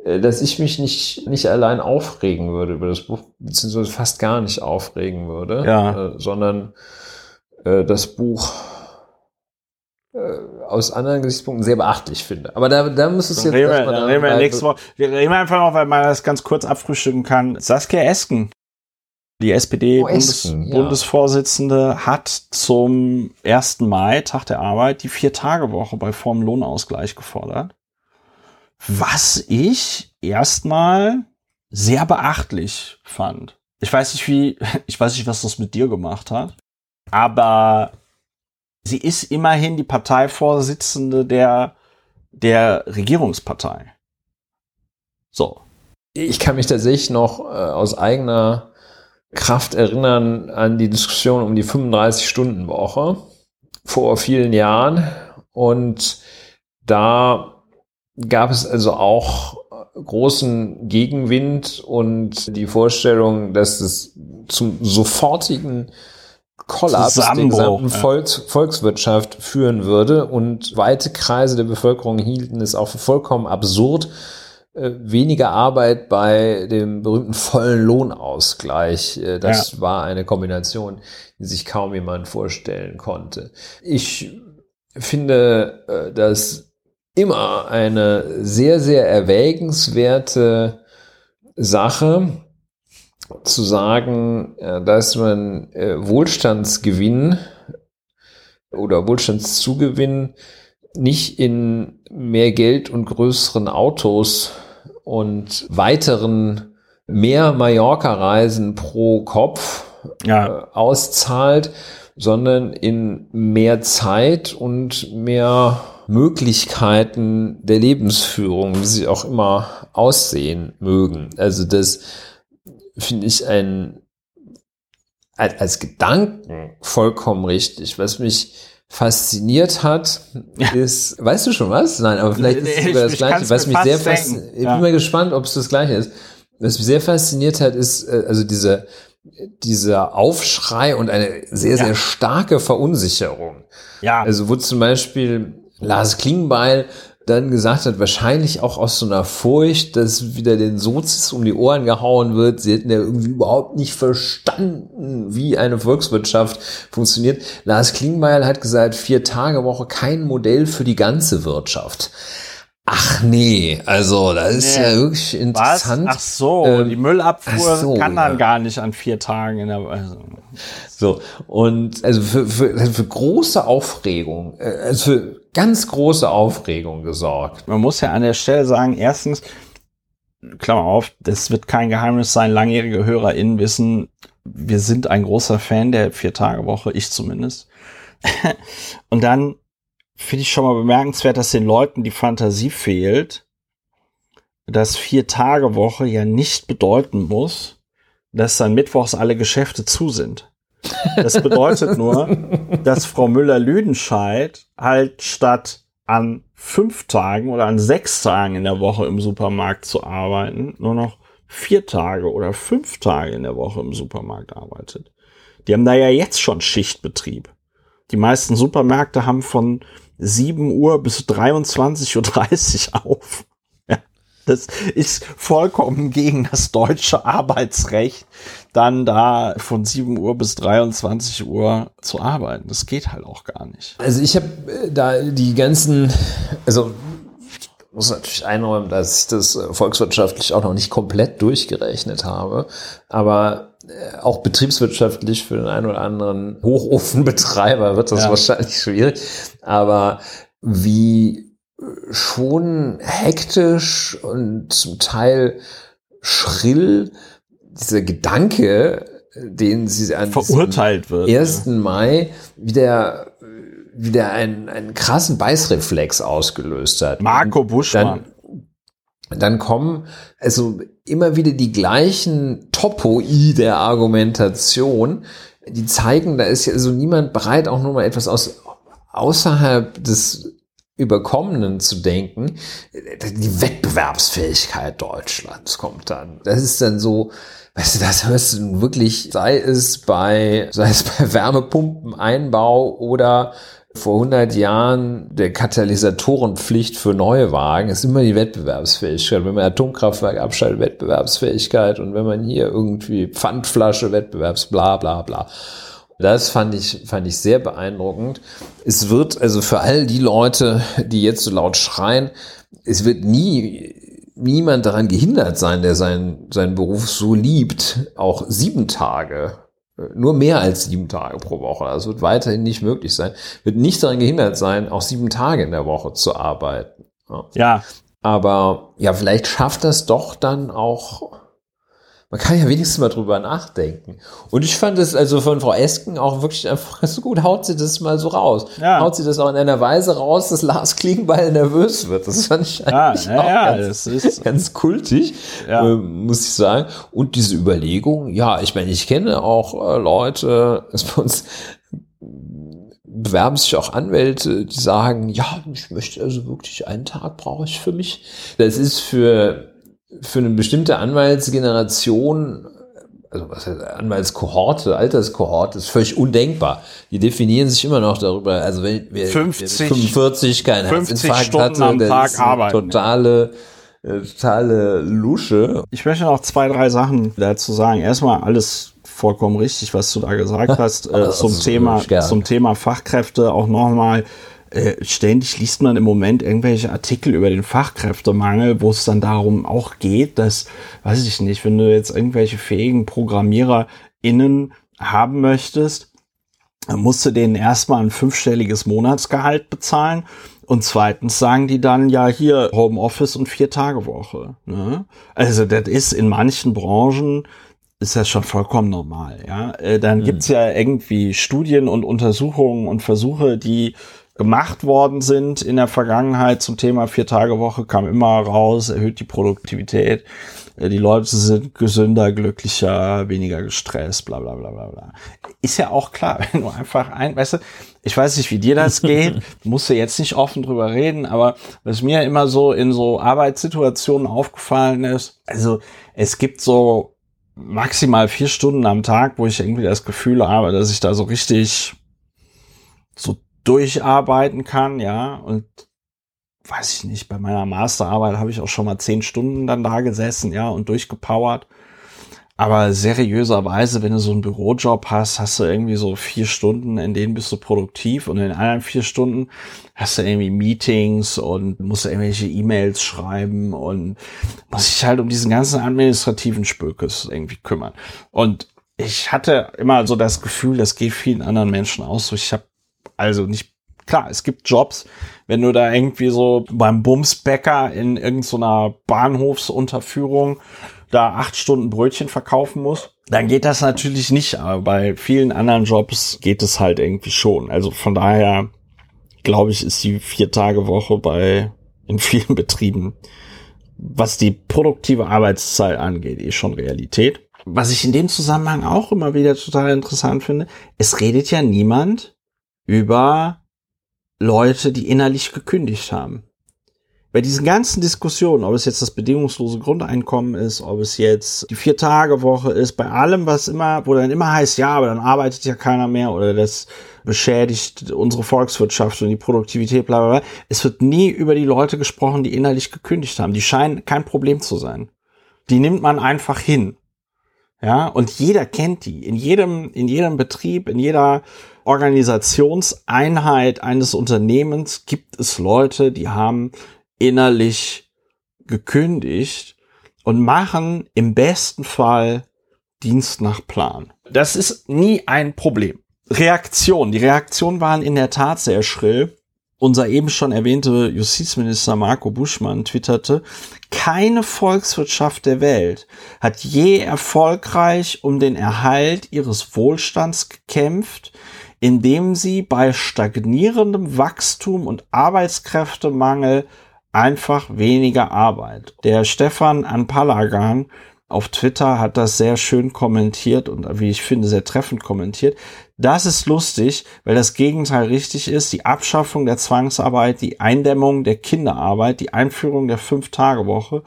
äh, dass ich mich nicht, nicht allein aufregen würde über das Buch, beziehungsweise fast gar nicht aufregen würde, Ja. äh, sondern äh, das Buch äh, aus anderen Gesichtspunkten sehr beachtlich finde. Aber da, da muss es jetzt reden wir, erstmal dann reden wir nächste Woche. Wir reden einfach noch, weil man das ganz kurz abfrühstücken kann. Saskia Esken, die Oh, SPD-Bundes Esken, ja. Bundesvorsitzende, hat zum 1. Mai, Tag der Arbeit, die Vier-Tage-Woche bei vollem Lohnausgleich gefordert. Was ich erstmal sehr beachtlich fand. Ich weiß nicht, wie, ich weiß nicht, was das mit dir gemacht hat, aber sie ist immerhin die Parteivorsitzende der, der Regierungspartei. So. Ich kann mich tatsächlich noch äh, aus eigener Kraft erinnern an die Diskussion um die 35-Stunden-Woche vor vielen Jahren. Und da gab es also auch äh, großen Gegenwind und die Vorstellung, dass es zum sofortigen Kollaps der gesamten ja. Volks Volkswirtschaft führen würde. Und weite Kreise der Bevölkerung hielten es auch für vollkommen absurd, äh, weniger Arbeit bei dem berühmten vollen Lohnausgleich. Äh, Das war eine Kombination, die sich kaum jemand vorstellen konnte. Ich finde, äh, dass immer eine sehr, sehr erwägenswerte Sache zu sagen, äh, dass man äh, Wohlstandsgewinn oder Wohlstandszugewinn nicht in mehr Geld und größeren Autos und weiteren mehr Mallorca-Reisen pro Kopf Ja, äh, auszahlt, sondern in mehr Zeit und mehr Möglichkeiten der Lebensführung, wie sie auch immer aussehen mögen. Also das finde ich ein als als Gedanken vollkommen richtig. Was mich fasziniert hat, ist, weißt du schon was? Nein, aber vielleicht ist es sogar das ich- ich Gleiche. Was mich sehr fasziniert, ich Ja. bin mal gespannt, ob es das Gleiche ist. Was mich sehr fasziniert hat, ist, äh, also diese, dieser Aufschrei und eine sehr, sehr starke Verunsicherung. Ja. Also wo zum Beispiel Lars Klingbeil dann gesagt hat, wahrscheinlich auch aus so einer Furcht, dass wieder den Sozis um die Ohren gehauen wird. Sie hätten ja irgendwie überhaupt nicht verstanden, wie eine Volkswirtschaft funktioniert. Lars Klingbeil hat gesagt, vier Tage Woche kein Modell für die ganze Wirtschaft. Ach nee, also das ist Nee. ja wirklich interessant. Was? Ach so, Ähm, die Müllabfuhr so, kann dann ja. gar nicht an vier Tagen in der also, So, und also für, für, für große Aufregung, äh, also für ganz große Aufregung gesorgt. Man muss ja an der Stelle sagen, erstens, Klammer auf, das wird kein Geheimnis sein, langjährige HörerInnen wissen, wir sind ein großer Fan der Vier-Tage-Woche, ich zumindest. Und dann finde ich schon mal bemerkenswert, dass den Leuten die Fantasie fehlt, dass Vier-Tage-Woche ja nicht bedeuten muss, dass dann mittwochs alle Geschäfte zu sind. Das bedeutet nur, dass Frau Müller-Lüdenscheid halt statt an fünf Tagen oder an sechs Tagen in der Woche im Supermarkt zu arbeiten, nur noch vier Tage oder fünf Tage in der Woche im Supermarkt arbeitet. Die haben da ja jetzt schon Schichtbetrieb. Die meisten Supermärkte haben von 7 Uhr bis 23.30 Uhr auf. Das ist vollkommen gegen das deutsche Arbeitsrecht, dann da von 7 Uhr bis 23 Uhr zu arbeiten. Das geht halt auch gar nicht. Also ich habe da die ganzen, also ich muss natürlich einräumen, dass ich das äh, volkswirtschaftlich auch noch nicht komplett durchgerechnet habe, aber äh, auch betriebswirtschaftlich für den einen oder anderen Hochofenbetreiber wird das Ja. wahrscheinlich schwierig. Aber wie äh, schon hektisch und zum Teil schrill dieser Gedanke, den sie an Verurteilt wird. 1. Mai wieder, wieder einen, einen krassen Beißreflex ausgelöst hat. Marco Buschmann. Dann, dann kommen also immer wieder die gleichen Topoi der Argumentation, die zeigen, da ist ja also niemand bereit, auch nur mal etwas aus außerhalb des Überkommenen zu denken. Die Wettbewerbsfähigkeit Deutschlands kommt dann. Das ist dann so, weißt du, das hörst du wirklich, sei es bei, sei es bei Wärmepumpeneinbau oder vor 100 Jahren der Katalysatorenpflicht für neue Wagen ist immer die Wettbewerbsfähigkeit. Wenn man Atomkraftwerk abschaltet, Wettbewerbsfähigkeit und wenn man hier irgendwie Pfandflasche, Wettbewerbs, bla bla bla. Das fand ich, fand ich sehr beeindruckend. Es wird also für all die Leute, die jetzt so laut schreien, es wird nie niemand daran gehindert sein, der seinen, seinen Beruf so liebt, auch sieben Tage, äh, nur mehr als sieben Tage pro Woche, das wird weiterhin nicht möglich sein, wird nicht daran gehindert sein, auch sieben Tage in der Woche zu arbeiten. Ja. Ja, Aber ja, vielleicht schafft das doch dann auch. Man kann ja wenigstens mal drüber nachdenken. Und ich fand es also von Frau Esken auch wirklich einfach so gut, haut sie das mal so raus. Ja. Haut sie das auch in einer Weise raus, dass Lars Klingbeil nervös wird. Das fand ich eigentlich ja, auch ja ganz, das ist, ganz kultig, ähm, muss ich sagen. Und diese Überlegung, ja, ich meine, ich kenne auch äh, Leute, es bei uns bewerben sich auch Anwälte, die sagen, ja, ich möchte also wirklich einen Tag brauche ich für mich. Das ist für, für eine bestimmte Anwaltsgeneration, also was heißt Anwaltskohorte, Alterskohorte, ist völlig undenkbar. Die definieren sich immer noch darüber, also wenn wer, 50 wer 45 keinen 50 Herzinfarkt Stunden hatte, am der Tag ist arbeiten. totale, äh, totale Lusche. Ich möchte noch zwei, drei Sachen dazu sagen. Erstmal alles vollkommen richtig, was du da gesagt hast äh, zum Thema zum Thema Fachkräfte. Auch nochmal äh, ständig liest man im Moment irgendwelche Artikel über den Fachkräftemangel, wo es dann darum auch geht, dass, weiß ich nicht, wenn du jetzt irgendwelche fähigen ProgrammiererInnen haben möchtest, dann musst du denen erstmal ein fünfstelliges Monatsgehalt bezahlen. Und zweitens sagen die dann ja hier Homeoffice und vier Tage Woche. Ne? Also das ist in manchen Branchen ist das schon vollkommen normal. Ja, äh, dann gibt's ja irgendwie Studien und Untersuchungen und Versuche, die gemacht worden sind in der Vergangenheit zum Thema vier Tage Woche kam immer raus, erhöht die Produktivität, äh, die Leute sind gesünder, glücklicher, weniger gestresst, bla bla bla bla bla. Ist ja auch klar, wenn du einfach ein, weißt du, ich weiß nicht, wie dir das geht, musst du jetzt nicht offen drüber reden, aber was mir immer so in so Arbeitssituationen aufgefallen ist, also es gibt so maximal vier Stunden am Tag, wo ich irgendwie das Gefühl habe, dass ich da so richtig so durcharbeiten kann, ja, und weiß ich nicht, bei meiner Masterarbeit habe ich auch schon mal zehn Stunden dann da gesessen, ja, und durchgepowert. Aber seriöserweise, wenn du so einen Bürojob hast, hast du irgendwie so vier Stunden, in denen bist du produktiv und in anderen vier Stunden hast du irgendwie Meetings und musst irgendwelche E-Mails schreiben und musst dich halt um diesen ganzen administrativen Spökes irgendwie kümmern. Und ich hatte immer so das Gefühl, das geht vielen anderen Menschen aus. Ich habe also nicht klar, es gibt Jobs, wenn du da irgendwie so beim Bumsbäcker in irgendeiner Bahnhofsunterführung da acht Stunden Brötchen verkaufen muss, dann geht das natürlich nicht. Aber bei vielen anderen Jobs geht es halt irgendwie schon. Also von daher glaube ich, ist die vier Tage Woche bei in vielen Betrieben, was die produktive Arbeitszeit angeht, eh schon Realität. Was ich in dem Zusammenhang auch immer wieder total interessant finde, es redet ja niemand über Leute, die innerlich gekündigt haben bei diesen ganzen Diskussionen, ob es jetzt das bedingungslose Grundeinkommen ist, ob es jetzt die Vier-Tage-Woche ist, bei allem, was immer, wo dann immer heißt, ja, aber dann arbeitet ja keiner mehr oder das beschädigt unsere Volkswirtschaft und die Produktivität, bla, bla, bla. Es wird nie über die Leute gesprochen, die innerlich gekündigt haben. Die scheinen kein Problem zu sein. Die nimmt man einfach hin. Ja, und jeder kennt die. In jedem, in jedem Betrieb, in jeder Organisationseinheit eines Unternehmens gibt es Leute, die haben innerlich gekündigt und machen im besten Fall Dienst nach Plan. Das ist nie ein Problem. Reaktion. Die Reaktionen waren in der Tat sehr schrill. Unser eben schon erwähnte Justizminister Marco Buschmann twitterte, keine Volkswirtschaft der Welt hat je erfolgreich um den Erhalt ihres Wohlstands gekämpft, indem sie bei stagnierendem Wachstum und Arbeitskräftemangel einfach weniger Arbeit. Der Stefan Anpalagan auf Twitter hat das sehr schön kommentiert und wie ich finde sehr treffend kommentiert. Das ist lustig, weil das Gegenteil richtig ist. Die Abschaffung der Zwangsarbeit, die Eindämmung der Kinderarbeit, die Einführung der Fünf-Tage-Woche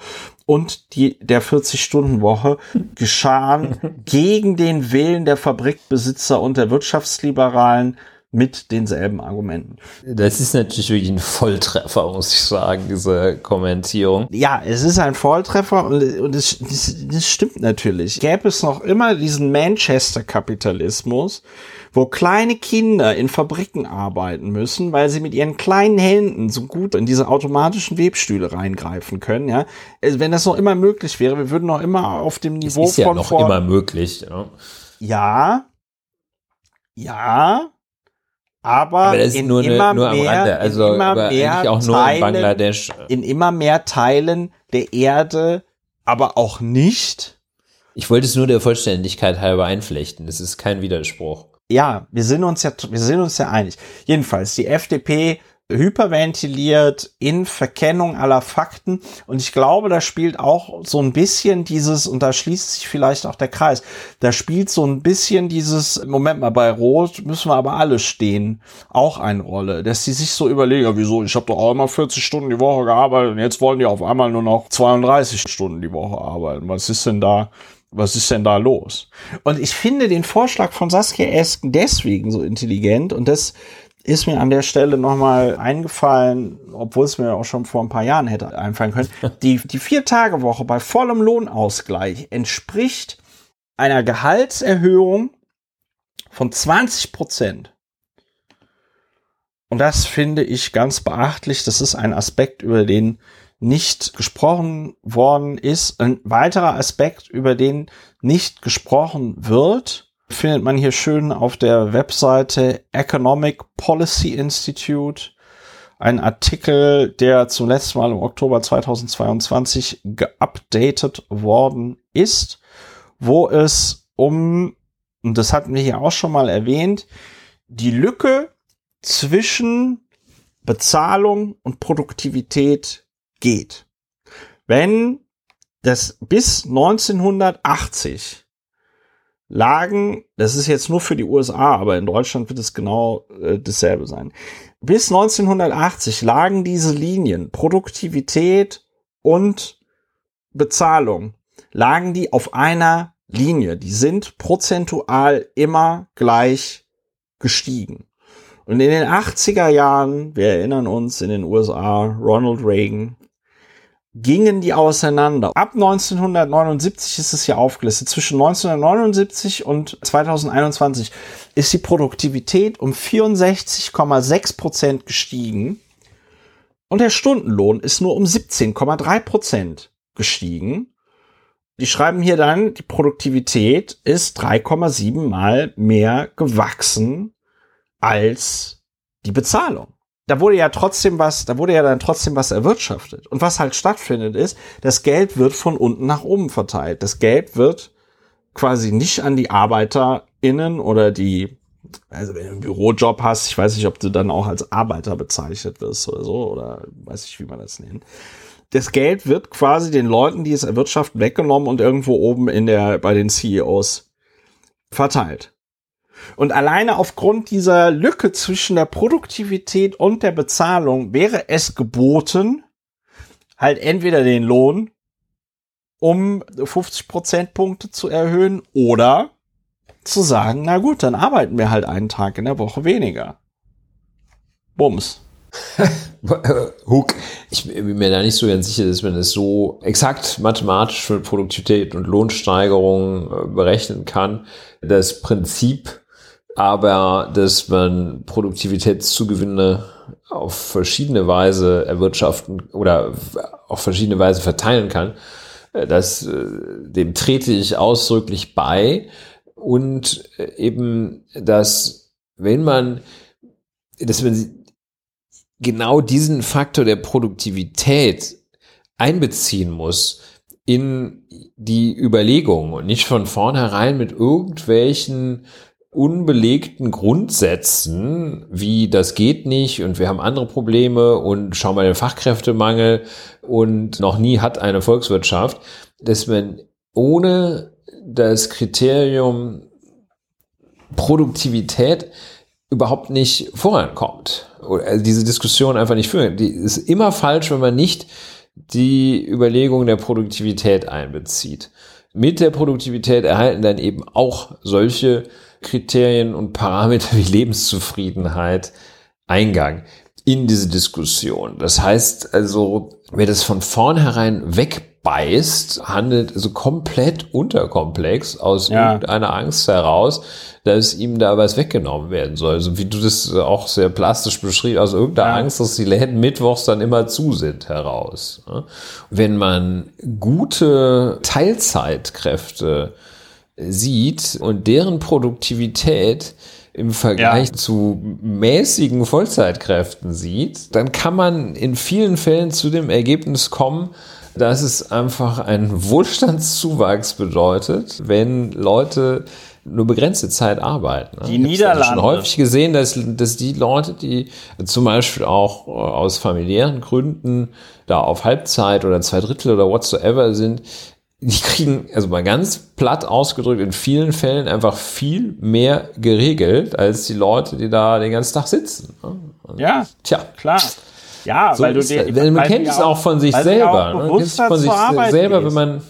und die der 40-Stunden-Woche geschahen gegen den Willen der Fabrikbesitzer und der Wirtschaftsliberalen mit denselben Argumenten. Das ist natürlich wirklich ein Volltreffer, muss ich sagen, diese Kommentierung. Ja, es ist ein Volltreffer und, und es, das, das stimmt natürlich. Gäbe es noch immer diesen Manchester-Kapitalismus, wo kleine Kinder in Fabriken arbeiten müssen, weil sie mit ihren kleinen Händen so gut in diese automatischen Webstühle reingreifen können, ja. Also wenn das noch immer möglich wäre, wir würden noch immer auf dem Niveau das ist ja noch vor immer möglich, ja. Ja. Ja, aber, aber das ist in nur, immer eine, nur mehr, am Rande, also in immer mehr auch nur Teilen, in Bangladesch. In immer mehr Teilen der Erde, aber auch nicht. Ich wollte es nur der Vollständigkeit halber einflechten. Das ist kein Widerspruch. Ja, wir sind uns ja, wir sind uns ja einig. Jedenfalls, die FDP hyperventiliert in Verkennung aller Fakten. Und ich glaube, da spielt auch so ein bisschen dieses, und da schließt sich vielleicht auch der Kreis, da spielt so ein bisschen dieses, Moment mal, bei Rot müssen wir aber alle stehen, auch eine Rolle. Dass die sich so überlegen, ja, wieso, ich habe doch auch immer 40 Stunden die Woche gearbeitet und jetzt wollen die auf einmal nur noch 32 Stunden die Woche arbeiten. Was ist denn da? was ist denn da los? Und ich finde den Vorschlag von Saskia Esken deswegen so intelligent und das ist mir an der Stelle nochmal eingefallen, obwohl es mir auch schon vor ein paar Jahren hätte einfallen können. Die, die Vier-Tage-Woche bei vollem Lohnausgleich entspricht einer Gehaltserhöhung von 20 Prozent. Und das finde ich ganz beachtlich. Das ist ein Aspekt, über den nicht gesprochen worden ist. Ein weiterer Aspekt, über den nicht gesprochen wird, findet man hier schön auf der Webseite Economic Policy Institute ein Artikel, der zum letzten Mal im Oktober 2022 geupdatet worden ist, wo es um, und das hatten wir hier auch schon mal erwähnt, die Lücke zwischen Bezahlung und Produktivität geht. Wenn das bis 1980 lagen, das ist jetzt nur für die USA, aber in Deutschland wird es genau äh, dasselbe sein. Bis 1980 lagen diese Linien Produktivität und Bezahlung, lagen die auf einer Linie, die sind prozentual immer gleich gestiegen. Und in den 80er Jahren, wir erinnern uns in den USA, Ronald Reagan, gingen die auseinander. Ab 1979 ist es ja aufgelistet. Zwischen 1979 und 2021 ist die Produktivität um 64,6 Prozent gestiegen und der Stundenlohn ist nur um 17,3 Prozent gestiegen. Die schreiben hier dann, die Produktivität ist 3,7 mal mehr gewachsen als die Bezahlung da wurde ja trotzdem was, da wurde ja dann trotzdem was erwirtschaftet. Und was halt stattfindet ist, das Geld wird von unten nach oben verteilt. Das Geld wird quasi nicht an die ArbeiterInnen oder die, also wenn du einen Bürojob hast, ich weiß nicht, ob du dann auch als Arbeiter bezeichnet wirst oder so, oder weiß ich, wie man das nennt. Das Geld wird quasi den Leuten, die es erwirtschaften, weggenommen und irgendwo oben in der, bei den CEOs verteilt. Und alleine aufgrund dieser Lücke zwischen der Produktivität und der Bezahlung wäre es geboten, halt entweder den Lohn um 50 Prozentpunkte zu erhöhen oder zu sagen, na gut, dann arbeiten wir halt einen Tag in der Woche weniger. Bums. Hook. Ich bin mir da nicht so ganz sicher, dass man es so exakt mathematisch für Produktivität und Lohnsteigerung äh, berechnen kann. Das Prinzip aber dass man Produktivitätszugewinne auf verschiedene Weise erwirtschaften oder auf verschiedene Weise verteilen kann, äh, das, äh, dem trete ich ausdrücklich bei. Und äh, eben, dass wenn man, dass man genau diesen Faktor der Produktivität einbeziehen muss in die Überlegung und nicht von vornherein mit irgendwelchen unbelegten Grundsätzen, wie das geht nicht und wir haben andere Probleme und schau mal den Fachkräftemangel und noch nie hat eine Volkswirtschaft, dass man ohne das Kriterium Produktivität überhaupt nicht vorankommt. Also diese Diskussion einfach nicht führen. Die ist immer falsch, wenn man nicht die Überlegung der Produktivität einbezieht. Mit der Produktivität erhalten dann eben auch solche Kriterien und Parameter wie Lebenszufriedenheit Eingang in diese Diskussion. Das heißt also, wer das von vornherein wegbeißt, handelt also komplett unterkomplex aus ja. irgendeiner Angst heraus, dass ihm da was weggenommen werden soll. Also wie du das auch sehr plastisch beschrieben, aus irgendeiner ja. Angst, dass die Läden mittwochs dann immer zu sind heraus. Wenn man gute Teilzeitkräfte sieht und deren Produktivität im Vergleich ja. zu mäßigen Vollzeitkräften sieht, dann kann man in vielen Fällen zu dem Ergebnis kommen, dass es einfach einen Wohlstandszuwachs bedeutet, wenn Leute nur begrenzte Zeit arbeiten. Die Niederlande. Ich habe schon häufig gesehen, dass, dass die Leute, die zum Beispiel auch aus familiären Gründen da auf Halbzeit oder zwei Drittel oder whatsoever sind, die kriegen, also mal ganz platt ausgedrückt, in vielen Fällen einfach viel mehr geregelt als die Leute, die da den ganzen Tag sitzen. Und ja, tja, klar. Ja, so weil du den, man kennt es auch, von sich selber. Ne? Man kennt es von sich selber, wenn man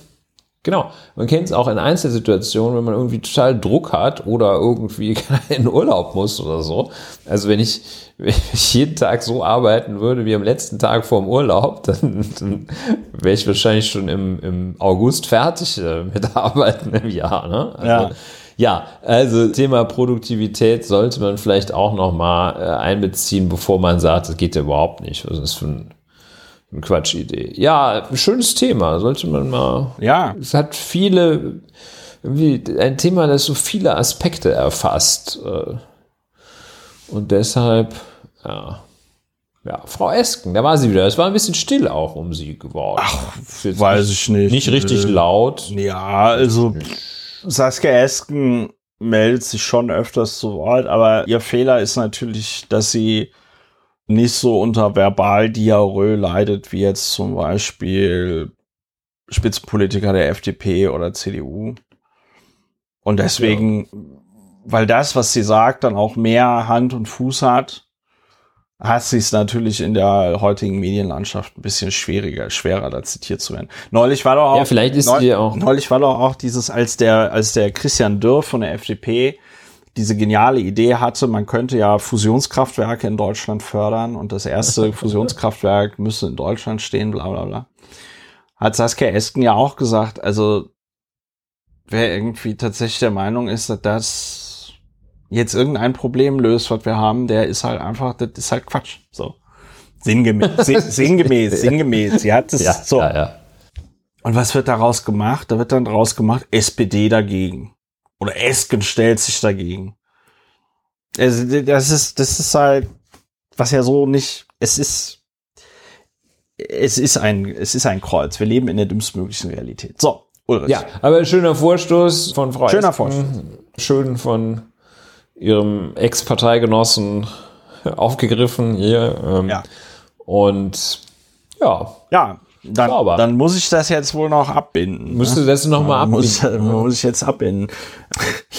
Genau. Man kennt es auch in Einzelsituationen, wenn man irgendwie total Druck hat oder irgendwie in Urlaub muss oder so. Also wenn ich, wenn ich jeden Tag so arbeiten würde wie am letzten Tag vor dem Urlaub, dann, dann wäre ich wahrscheinlich schon im, im August fertig äh, mit Arbeiten im Jahr. Ne? Also, ja. Ja, also Thema Produktivität sollte man vielleicht auch nochmal äh, einbeziehen, bevor man sagt, das geht ja überhaupt nicht. Was ist das für ein Quatschidee. Ja, ein schönes Thema, sollte man mal. Ja. Es hat viele, ein Thema, das so viele Aspekte erfasst. Äh, und deshalb, ja. Ja, Frau Esken, da war sie wieder. Es war ein bisschen still auch um sie geworden. Ach, weiß ich nicht. Nicht richtig laut. Ja, also Saskia Esken meldet sich schon öfters zu Wort, aber ihr Fehler ist natürlich, dass sie nicht so unter Verbaldiarrhoe leidet, wie jetzt zum Beispiel Spitzenpolitiker der FDP oder CDU. Und deswegen, ja. weil das, was sie sagt, dann auch mehr Hand und Fuß hat, hat sich natürlich in der heutigen Medienlandschaft ein bisschen schwieriger, schwerer da zitiert zu werden. Neulich war doch auch, ja, vielleicht ist neu, auch neulich war doch auch dieses, als der, als der Christian Dürr von der FDP diese geniale Idee hatte, man könnte ja Fusionskraftwerke in Deutschland fördern und das erste Fusionskraftwerk müsse in Deutschland stehen, bla bla bla. Hat Saskia Esken ja auch gesagt, also wer irgendwie tatsächlich der Meinung ist, dass das jetzt irgendein Problem löst, was wir haben, der ist halt einfach, das ist halt Quatsch. So. Sinngemäß, sinngemäß, sinngemäß. Sie hat es ja, so. Ja, ja. Und was wird daraus gemacht? Da wird dann daraus gemacht, SPD dagegen. Oder Esken stellt sich dagegen. Also, das ist, das ist halt, was ja so nicht, es ist, es ist ein, es ist ein Kreuz. Wir leben in der dümmstmöglichen Realität. So, Ulrich. Ja, aber schöner Vorstoß von Frau Schöner Vorstoß. Schön von ihrem Ex-Parteigenossen aufgegriffen hier. Ähm, ja. Und ja. Ja, dann, dann, muss ich das jetzt wohl noch abbinden. Müsste ne? das noch mal abbinden. Muss, muss ich jetzt abbinden.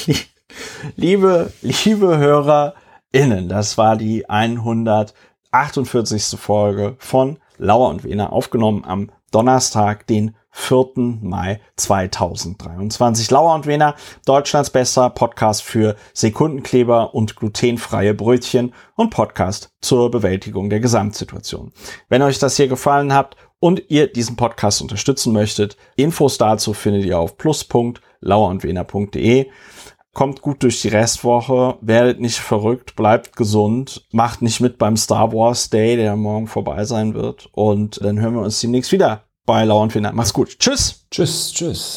liebe, liebe HörerInnen, das war die 148. Folge von Lauer und Wiener, aufgenommen am Donnerstag, den 4. Mai 2023. Lauer und Wiener, Deutschlands bester Podcast für Sekundenkleber und glutenfreie Brötchen und Podcast zur Bewältigung der Gesamtsituation. Wenn euch das hier gefallen hat und ihr diesen Podcast unterstützen möchtet, Infos dazu findet ihr auf plus.lauerundwener.de. Kommt gut durch die Restwoche, werdet nicht verrückt, bleibt gesund, macht nicht mit beim Star Wars Day, der morgen vorbei sein wird. Und dann hören wir uns demnächst wieder bei Lauer und Mach's gut. Tschüss. Tschüss, tschüss.